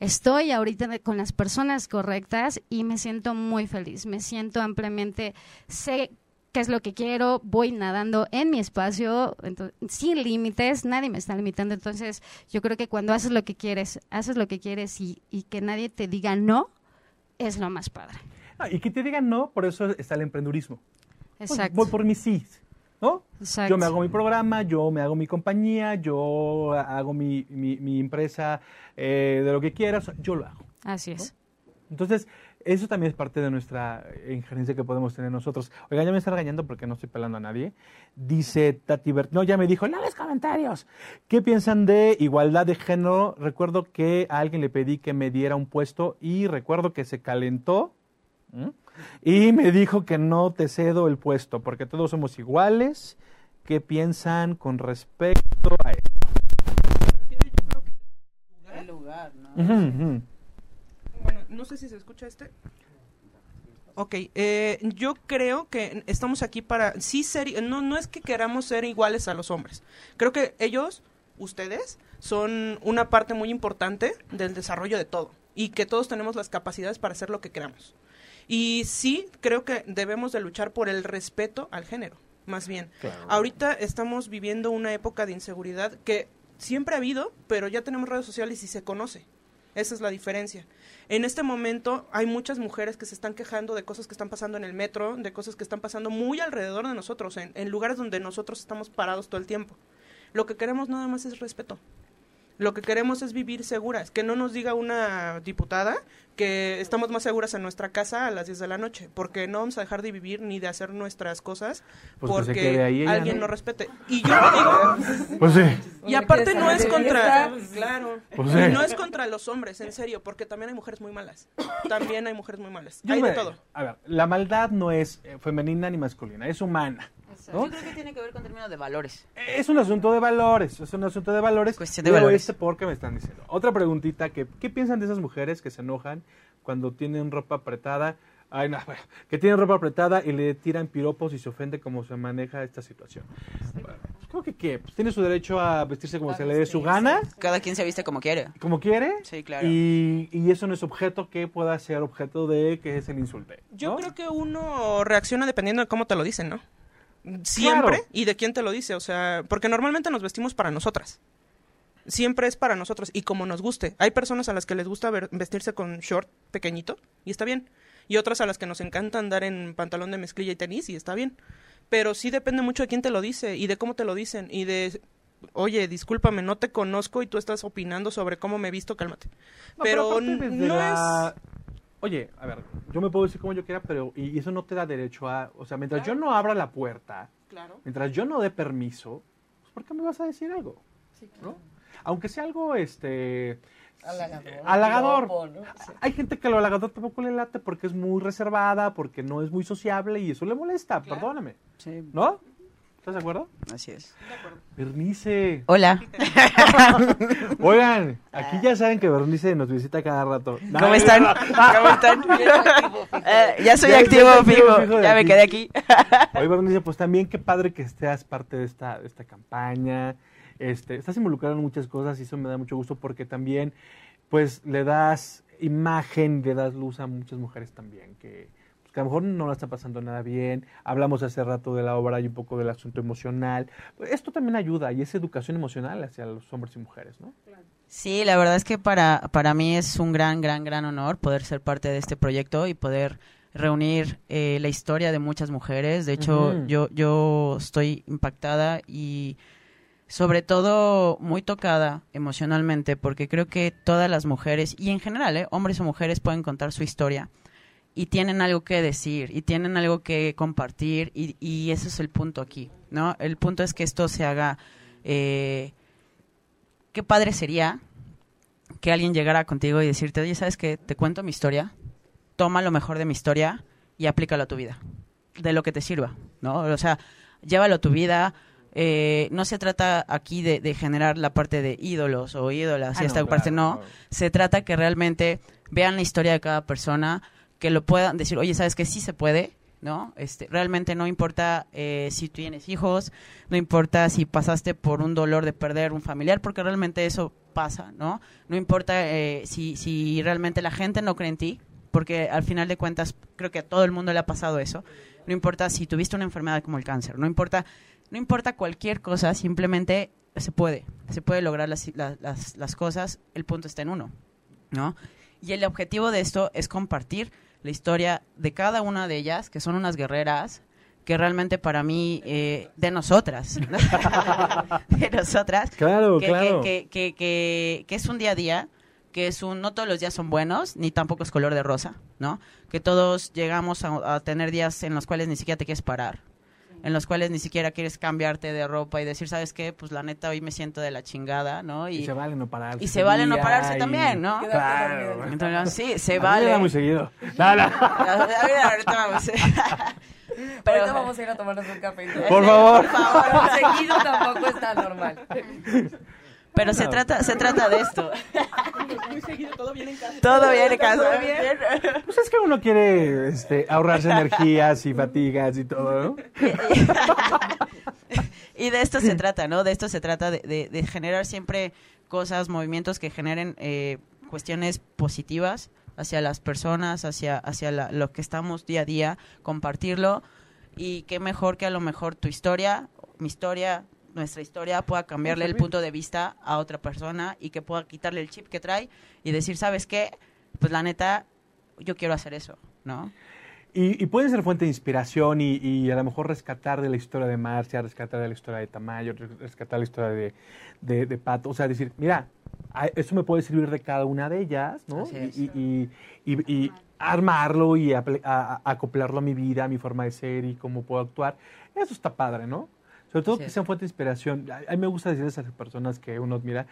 Estoy ahorita con las personas correctas y me siento muy feliz. Me siento ampliamente, sé qué es lo que quiero, voy nadando en mi espacio, ento- sin límites, nadie me está limitando. Entonces, yo creo que cuando haces lo que quieres, haces lo que quieres y, y que nadie te diga no, es lo más padre. Ah, y que te digan no, por eso está el emprendurismo. Pues, Exacto. voy por mis sí, ¿no? Exacto. Yo me hago mi programa, yo me hago mi compañía, yo hago mi, mi- mi empresa eh, de lo que quieras, yo lo hago. Así es. Entonces, eso también es parte de nuestra injerencia que podemos tener nosotros. Oiga, ya me está regañando porque no estoy pelando a nadie. Dice Tati Bert, no, ya me dijo, no les comentarios. ¿Qué piensan de igualdad de género? Recuerdo que a alguien le pedí que me diera un puesto y recuerdo que se calentó ¿m? Y me dijo que no te cedo el puesto porque todos somos iguales. ¿Qué piensan con respecto a eso? El. Bueno, no sé si se escucha este. Ok, eh, yo creo que estamos aquí para sí ser, no, no es que queramos ser iguales a los hombres. Creo que ellos, ustedes, son una parte muy importante del desarrollo de todo y que todos tenemos las capacidades para hacer lo que queramos. Y sí, creo que debemos de luchar por el respeto al género, más bien. Ahorita estamos viviendo una época de inseguridad que siempre ha habido, pero ya tenemos redes sociales y se conoce. Esa es la diferencia. En este momento hay muchas mujeres que se están quejando de cosas que están pasando en el metro, de cosas que están pasando muy alrededor de nosotros, en, en lugares donde nosotros estamos parados todo el tiempo. Lo que queremos nada más es respeto. Lo que queremos es vivir seguras. Que no nos diga una diputada que estamos más seguras en nuestra casa a las 10 de la noche. Porque no vamos a dejar de vivir ni de hacer nuestras cosas Pues porque ahí alguien ¿no? no respete. Y yo digo, Pues sí. y aparte no es contra, claro, Pues sí. y no es contra los hombres, en serio, porque también hay mujeres muy malas. También hay mujeres muy malas. Yo hay me- de todo. A ver, la maldad no es eh, femenina ni masculina, es humana. ¿No? Yo creo que tiene que ver con términos de valores. Es un asunto de valores, es un asunto de valores. Cuestión de valores. este porque me están diciendo. Otra preguntita, que, ¿qué piensan de esas mujeres que se enojan cuando tienen ropa apretada? Ay, no, bueno, que tienen ropa apretada y le tiran piropos y se ofende cómo se maneja esta situación. Bueno, pues creo que ¿qué? Pues tiene su derecho a vestirse como A se le dé su gana, Cada quien se viste como quiere. como quiere. Sí, claro. Y, y eso no es objeto que pueda ser objeto de que se le insulte. Yo creo que uno reacciona dependiendo de cómo te lo dicen, ¿no? Siempre Claro. y de quién te lo dice, o sea, porque normalmente nos vestimos para nosotras. Siempre es para nosotros y como nos guste. Hay personas a las que les gusta ver- vestirse con short pequeñito y está bien. Y otras a las que nos encanta andar en pantalón de mezclilla y tenis y está bien. Pero sí depende mucho de quién te lo dice y de cómo te lo dicen y de, oye, discúlpame, no te conozco y tú estás opinando sobre cómo me he visto, cálmate. No, pero no la- Oye, a ver, yo me puedo decir como yo quiera, pero y eso no te da derecho a... O sea, mientras yo no abra la puerta. Claro. mientras yo no dé permiso, pues ¿por qué me vas a decir algo? ¿no? Aunque sea algo, este... Halagador, Halagador. Sí. Hay gente que lo halagador tampoco le late porque es muy reservada, porque no es muy sociable y eso le molesta, perdóname. Sí, ¿No? ¿Estás de acuerdo? así es. Bernice. Hola. Oigan, aquí ya saben que Bernice nos visita cada rato. ¿Cómo están? ¿Cómo están? Eh, ya soy Ya- activo soy fijo. de Ya me aquí. quedé aquí. Oye, Bernice, pues también qué padre que estés parte de esta, de esta campaña. Este, estás involucrado en muchas cosas y eso me da mucho gusto porque también, pues, le das imagen, le das luz a muchas mujeres también que, que a lo mejor no la está pasando nada bien. Hablamos hace rato de la obra y un poco del asunto emocional. Pues, esto también ayuda y es educación emocional hacia los hombres y mujeres, ¿no? Sí, la verdad es que para, para mí es un gran, gran, gran honor poder ser parte de este proyecto y poder reunir eh, la historia de muchas mujeres. De hecho, yo, yo estoy impactada y sobre todo muy tocada emocionalmente porque creo que todas las mujeres y en general, ¿eh? hombres o mujeres pueden contar su historia y tienen algo que decir y tienen algo que compartir y, y ese es el punto aquí, ¿no? El punto es que esto se haga... eh, qué padre sería que alguien llegara contigo y decirte, oye, ¿sabes qué? Te cuento mi historia, toma lo mejor de mi historia y aplícalo a tu vida, de lo que te sirva, ¿no? O sea, llévalo a tu vida. eh, no se trata aquí de, de generar la parte de ídolos o ídolas Ah, y esta no, parte claro, no. claro. Se trata que realmente vean la historia de cada persona, que lo puedan decir, oye, ¿sabes qué? Sí se puede, ¿no? Este, realmente no importa eh, si tienes hijos, no importa si pasaste por un dolor de perder un familiar, porque realmente eso pasa, ¿no? No importa eh, si, si realmente la gente no cree en ti, porque al final de cuentas creo que a todo el mundo le ha pasado eso. No importa si tuviste una enfermedad como el cáncer, no importa, no importa cualquier cosa, simplemente se puede, se puede lograr las, las, las cosas, el punto está en uno, ¿no? Y el objetivo de esto es compartir la historia de cada una de ellas, que son unas guerreras, que realmente para mí, eh, de nosotras, de nosotras, Claro, que, claro. que, que, que, que es un día a día, que es un, no todos los días son buenos, ni tampoco es color de rosa, ¿no? Que todos llegamos a, a tener días en los cuales ni siquiera te quieres parar, en los cuales ni siquiera quieres cambiarte de ropa y decir, ¿sabes qué? Pues la neta hoy me siento de la chingada, ¿no? Y, Y, se vale no pararse. y se vale no pararse y- también, ¿no? Claro. Entonces, sí, se A mí vale. da muy seguido. No, no. A ver, ahorita vamos. Pero, Ahorita vamos a ir a tomarnos un café. Por favor. Por favor, seguido tampoco está normal. pero se trata, se trata de esto. Muy seguido, todo bien en casa. Todo bien, en casa. ¿Todo bien? Pues es que uno quiere este, ahorrarse energías y fatigas y todo, ¿no? y de esto se trata, ¿no? De esto se trata de, de- de generar siempre cosas, movimientos que generen eh, cuestiones positivas hacia las personas, hacia, hacia la- lo que estamos día a día, compartirlo. Y qué mejor que a lo mejor tu historia, mi historia, nuestra historia pueda cambiarle el punto de vista a otra persona y que pueda quitarle el chip que trae y decir, ¿sabes qué? Pues la neta, yo quiero hacer eso, ¿no? Y, y pueden ser fuente de inspiración y, y a lo mejor rescatar de la historia de Marcia, rescatar de la historia de Tamayo, res- rescatar la historia de, de, de Pato. O sea, decir, mira, esto me puede servir de cada una de ellas, ¿no? Y, y- armarlo y a- acoplarlo a mi vida, a mi forma de ser y cómo puedo actuar. Eso está padre, ¿no? Sobre todo que es. sean fuente de inspiración. A, mí me gusta decirles a las personas que uno admira,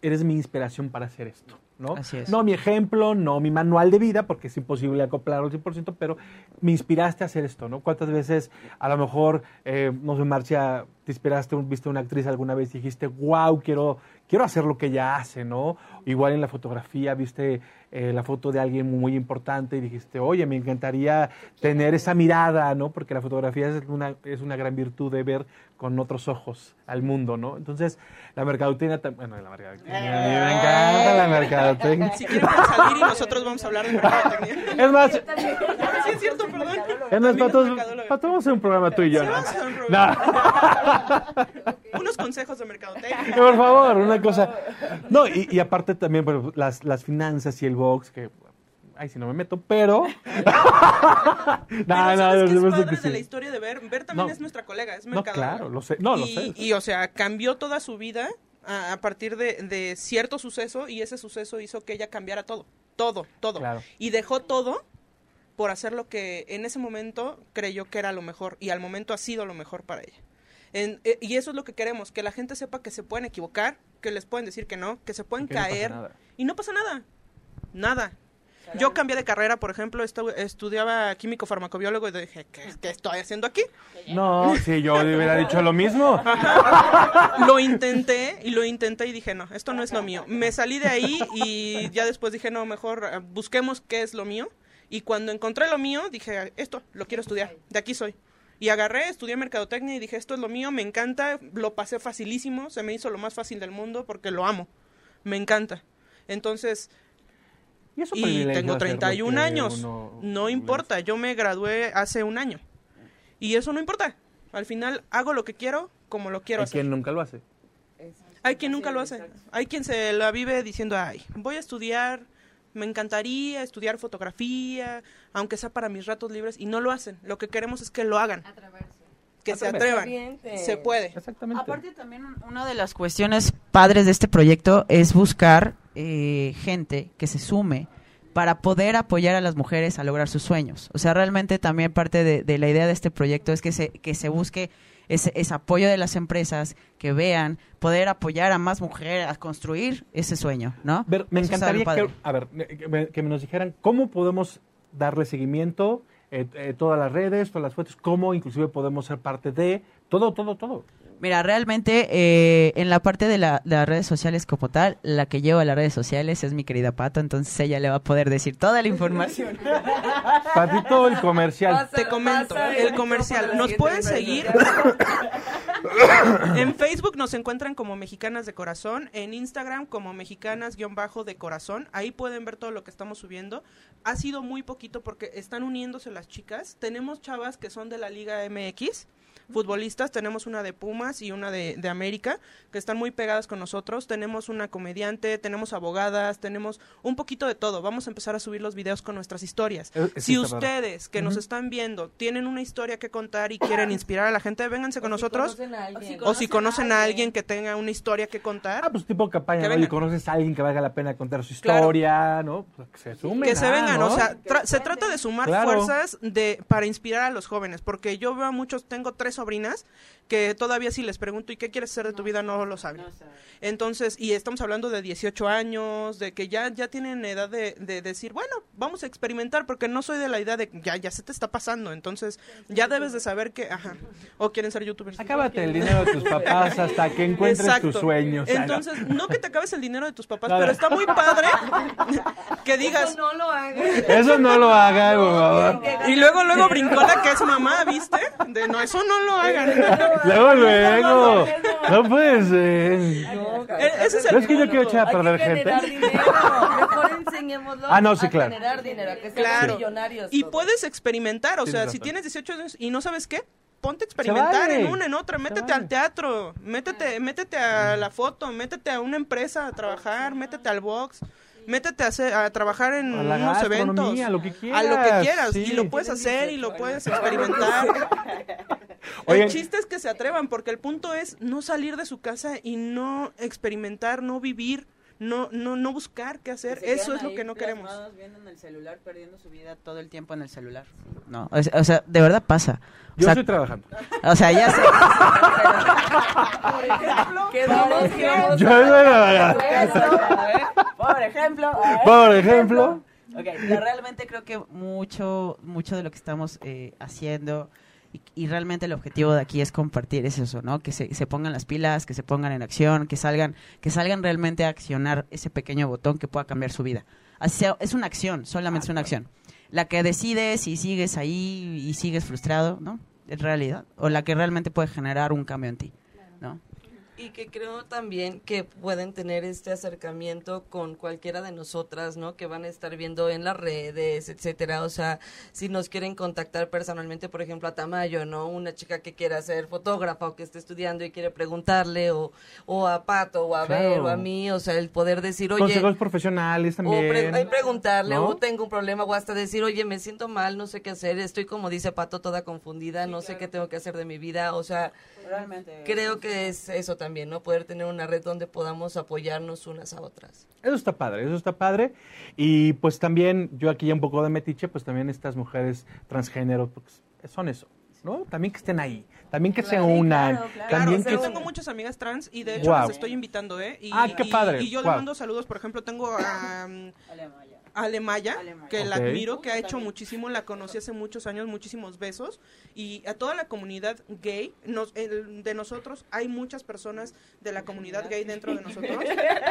eres mi inspiración para hacer esto, ¿no? Así es. No mi ejemplo, no mi manual de vida, porque es imposible acoplarlo al 100%, pero me inspiraste a hacer esto, ¿no? ¿Cuántas veces a lo mejor, eh, no sé, Marcia, te inspiraste, un- viste una actriz alguna vez y dijiste, wow, quiero, quiero hacer lo que ella hace, ¿no? Igual en la fotografía, viste eh, la foto de alguien muy importante y dijiste, oye, me encantaría tener esa mirada, ¿no? Porque la fotografía es una, es una gran virtud de ver con otros ojos al mundo, ¿no? Entonces, la mercadotecnia, tam- bueno, la mercadotecnia, a me encanta la mercadotecnia. Si quieren salir y nosotros vamos a hablar de mercadotecnia. Es más, Sí, es cierto, perdón. es más, También Pato, vamos a hacer un programa tú y yo, Sí, ¿no? vamos a hacer un No. Unos consejos de mercadotecnia. Por favor, una cosa. No, y, y aparte también bueno, las, las finanzas y el box, que. Ay, si no me meto, pero. no, no, ¿sabes qué es no, padre de la historia de Ver? Ver también No. es nuestra colega, es No, claro, lo sé. No, lo y, sé. y, o sea, cambió toda su vida a, a partir de, de cierto suceso y ese suceso hizo que ella cambiara todo. Todo, todo. Claro. Y dejó todo por hacer lo que en ese momento creyó que era lo mejor y al momento ha sido lo mejor para ella. En- eh, y eso es lo que queremos, que la gente sepa que se pueden equivocar, que les pueden decir que no, que se pueden Que caer y no pasa nada. Nada. Yo cambié de carrera, por ejemplo, estu- estudiaba químico farmacobiólogo y dije, ¿qué, qué estoy haciendo aquí? No, sí, yo le hubiera dicho lo mismo. Lo intenté y lo intenté y dije, no, esto no es lo mío. Me salí de ahí y ya después dije, no, mejor eh, busquemos qué es lo mío. Y cuando encontré lo mío, dije, esto, lo quiero estudiar, de aquí soy. Y agarré, estudié mercadotecnia y dije, esto es lo mío, me encanta, lo pasé facilísimo, se me hizo lo más fácil del mundo porque lo amo, me encanta. Entonces, Y, es un y tengo hacer lo 31 que años. uno- No importa, yo me gradué hace un año. Y eso no importa. Al final hago lo que quiero como lo quiero Hay hacer. quien nunca lo hace. Hay quien nunca lo hace. Hay quien se la vive diciendo, ay, voy a estudiar, me encantaría estudiar fotografía, aunque sea para mis ratos libres, y no lo hacen. Lo que queremos es que lo hagan. Que se atrevan. Se puede. Exactamente. Aparte también un- una de las cuestiones padres de este proyecto es buscar eh, gente que se sume para poder apoyar a las mujeres a lograr sus sueños. O sea, realmente también parte de, de la idea de este proyecto es que se, que se busque ese, ese apoyo de las empresas, que vean, poder apoyar a más mujeres a construir ese sueño, ¿no? Ver, me Eso es encantaría que, a ver, que me, que nos dijeran cómo podemos darle seguimiento, eh, eh, todas las redes, todas las fuentes, cómo inclusive podemos ser parte de todo, todo, todo. Mira, realmente eh, en la parte de, la- de las redes sociales como tal, la que lleva las redes sociales es mi querida Pato, entonces ella le va a poder decir toda la información. Patito, el comercial. Te comento, el comercial. Nos pueden seguir. en Facebook nos encuentran como Mexicanas de Corazón, en Instagram como Mexicanas-de Corazón. Ahí pueden ver todo lo que estamos subiendo. Ha sido muy poquito porque están uniéndose las chicas. Tenemos chavas que son de la Liga MX. Futbolistas, tenemos una de Pumas y una de, de América, que están muy pegadas con nosotros. Tenemos una comediante, tenemos abogadas, tenemos un poquito de todo. Vamos a empezar a subir los videos con nuestras historias. Eh, Si ustedes que nos están viendo tienen una historia que contar y quieren inspirar a la gente, vénganse con nosotros. O si conocen a alguien que tenga una historia que contar, Ah, pues tipo campaña, ¿no? Y conoces a alguien que valga la pena contar su Claro. historia, ¿no? Pues que se sumen. que se ah, vengan. ¿no? O sea, tra- se trata de sumar Claro. fuerzas de para inspirar a los jóvenes. Porque yo veo a muchos, tengo tres sobrinas que todavía si les pregunto, ¿y qué quieres ser de tu vida? No lo saben. Entonces, y estamos hablando de 18 años, de que ya, ya tienen edad de, de decir, bueno, vamos a experimentar, porque no soy de la idea de ya, ya se te está pasando. Entonces, ya debes de saber que, ajá, o quieren ser youtubers. Acábate el dinero de tus papás hasta que encuentres Exacto. tus sueños. No. Entonces, no que te acabes el dinero de tus papás, pero está muy padre que digas. no lo hagas. Eso no lo haga, por favor. Y luego, luego brincó la que es mamá, ¿viste? De no, eso no lo hagan. Luego, luego. No puede ser. E- Ese es ¿No el es que yo quiero echar a perder gente? generar dinero. Mejor enseñémoslo Ah, no, sí, a claro. generar dinero, a que sean Claro. millonarios. Y todos. puedes experimentar, o sea, si tienes 18 años y no sabes qué, ponte a experimentar vale. en una, en otra, métete vale. al teatro, métete, métete a la foto, métete a una empresa a trabajar, métete al box, métete a, hacer- a trabajar en A unos eventos, a lo que a lo que quieras, quieras, sí. y lo puedes hacer y lo puedes experimentar. Oigan. El chiste es que se atrevan, porque el punto es no salir de su casa y no experimentar, no vivir, no, no, no buscar qué hacer. Eso es lo que no queremos. Viendo en el celular, perdiendo su vida todo el tiempo en el celular. No, o sea, o sea, de verdad pasa. O Yo sea, estoy trabajando. o sea, ya sé. Que vamos, que vamos. Yo. Por ejemplo. Por ejemplo. Ok, realmente creo que mucho, mucho de lo que estamos eh, haciendo y, y realmente el objetivo de aquí es compartir es eso, ¿no? Que se, se pongan las pilas, que se pongan en acción, que salgan, que salgan realmente a accionar ese pequeño botón que pueda cambiar su vida. Así sea, es una acción, solamente es una acción. La que decides y sigues ahí y sigues frustrado, ¿no? En realidad. O la que realmente puede generar un cambio en ti, ¿no? Y que creo también que pueden tener este acercamiento con cualquiera de nosotras, ¿no? Que van a estar viendo en las redes, etcétera. O sea, si nos quieren contactar personalmente, por ejemplo, a Tamayo, ¿no? Una chica que quiera ser fotógrafa o que esté estudiando y quiere preguntarle, o, o a Pato, o a Claro. Ver, o a mí, o sea, el poder decir, oye, Consejos profesionales o también. pre- hay preguntarle, ¿no? o tengo un problema, o hasta decir, oye, me siento mal, no sé qué hacer, estoy como dice Pato, toda confundida, no sé qué tengo que hacer de mi vida, o sea, Realmente. creo que es eso también, ¿no? Poder tener una red donde podamos apoyarnos unas a otras. Eso está padre, eso está padre. Y pues también, yo aquí ya un poco de metiche, pues también estas mujeres transgénero, pues son eso. ¿no? También que estén ahí, también que se unan, claro, claro. también Claro, que... yo tengo muchas amigas trans y de hecho las estoy invitando, ¿eh? Y, Ah, qué padre, Y yo guau. le mando saludos, por ejemplo, tengo a um, Ale Maya, que la admiro, que ha hecho muchísimo, la conocí hace muchos años, muchísimos besos. Y a toda la comunidad gay, nos, el- de nosotros, hay muchas personas de la comunidad gay dentro de nosotros.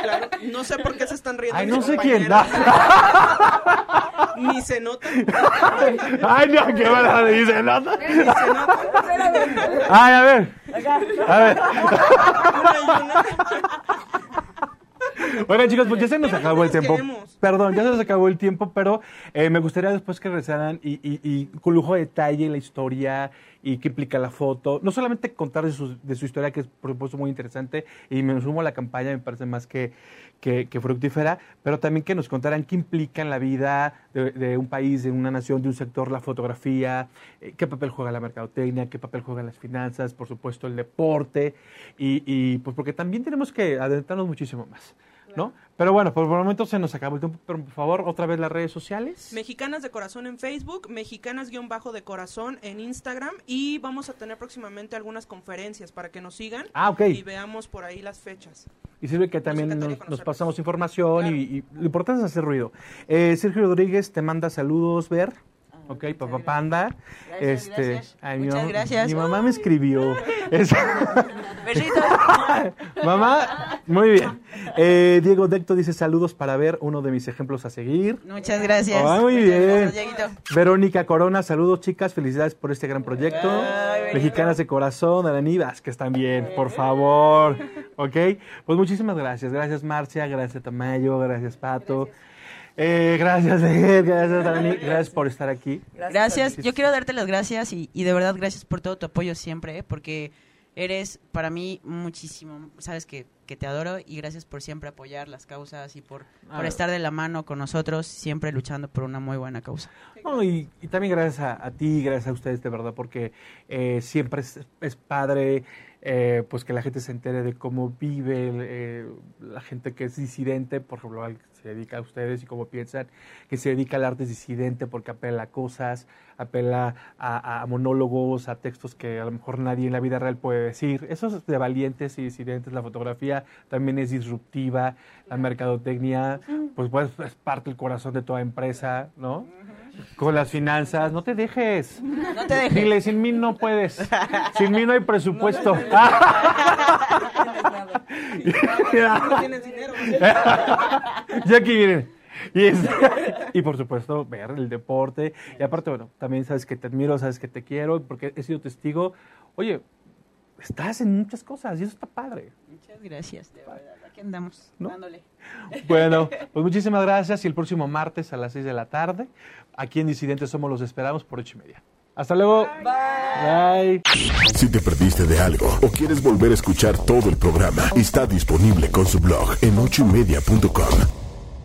Claro, no sé por qué se están riendo. Ay, no sé quién. compañeros. Ni se nota. Ay, no, qué mala le dice, ¿no? Ni se nota. Ay, a ver. A ver. Una y una. Oigan, chicos, pues ya se nos Pero acabó el tiempo. queremos. Perdón, ya se nos acabó el tiempo, pero eh, me gustaría después que regresaran y, y- y con lujo de detalle la historia y qué implica la foto. No solamente contar de su, de su historia, que es por supuesto muy interesante, y me sumo a la campaña, me parece más que, que, que fructífera, pero también que nos contaran qué implica en la vida de, de un país, de una nación, de un sector, la fotografía, eh, qué papel juega la mercadotecnia, qué papel juegan las finanzas, por supuesto el deporte, y, y pues porque también tenemos que adentrarnos muchísimo más. ¿No? Pero bueno, por el momento se nos acabó el tiempo, pero por favor, otra vez las redes sociales. Mexicanas de Corazón en Facebook, Mexicanas-Bajo de Corazón en Instagram y vamos a tener próximamente algunas conferencias para que nos sigan Ah, ok. y veamos por ahí las fechas. Y sirve que también nos, pasamos información Claro. y, y lo importante es hacer ruido. Eh, Sergio Rodríguez te manda saludos, ver. Ok, papá panda. Gracias, este, gracias. ay, mi Muchas mamá- gracias. Mi mamá me escribió. Es- mamá, muy bien. Eh, Diego Decto dice saludos para ver uno de mis ejemplos a seguir. Muchas gracias. Muy Muchas bien. gracias. Verónica Corona, saludos chicas, felicidades por este gran proyecto. Ay. Mexicanas de corazón, Arani Vázquez también, por favor. ¿Ok? Pues muchísimas gracias. Gracias Marcia, gracias Tamayo, gracias Pato. Eh, gracias, gracias Arani, gracias por estar aquí. Gracias. Yo quiero darte las gracias y, y de verdad gracias por todo tu apoyo siempre, ¿eh? porque eres para mí muchísimo. Sabes que, que te adoro y gracias por siempre apoyar las causas y por, por estar de la mano con nosotros, siempre luchando por una muy buena causa. No, y, y también gracias a, a ti, gracias a ustedes de verdad, porque eh, siempre es, es padre eh, pues que la gente se entere de cómo vive eh, la gente que es disidente, por ejemplo, al que se dedica a ustedes y cómo piensan, que se dedica al arte disidente porque apela a cosas, apela a, a monólogos, a textos que a lo mejor nadie en la vida real puede decir. Eso es de valientes y disidentes. La fotografía también es disruptiva, la mercadotecnia, pues, pues es parte del corazón de toda empresa, ¿no? Con las finanzas, no te dejes. No te dejes. Dile, sin mí no puedes. Sin mí no hay presupuesto. No tienes dinero. y aquí vienen. Y, es- y por supuesto, ver el deporte. Y aparte, bueno, también sabes que te admiro, sabes que te quiero, porque he sido testigo. Oye, estás en muchas cosas y eso está padre. Muchas gracias, de verdad. Aquí andamos, ¿No? dándole. Bueno, pues muchísimas gracias y el próximo martes a las 6 de la tarde, aquí en Disidentes Somos los esperamos por ocho y media. Hasta luego. Bye. Si te perdiste de algo o quieres volver a escuchar todo el programa, está disponible con su blog en ochoymedia.com.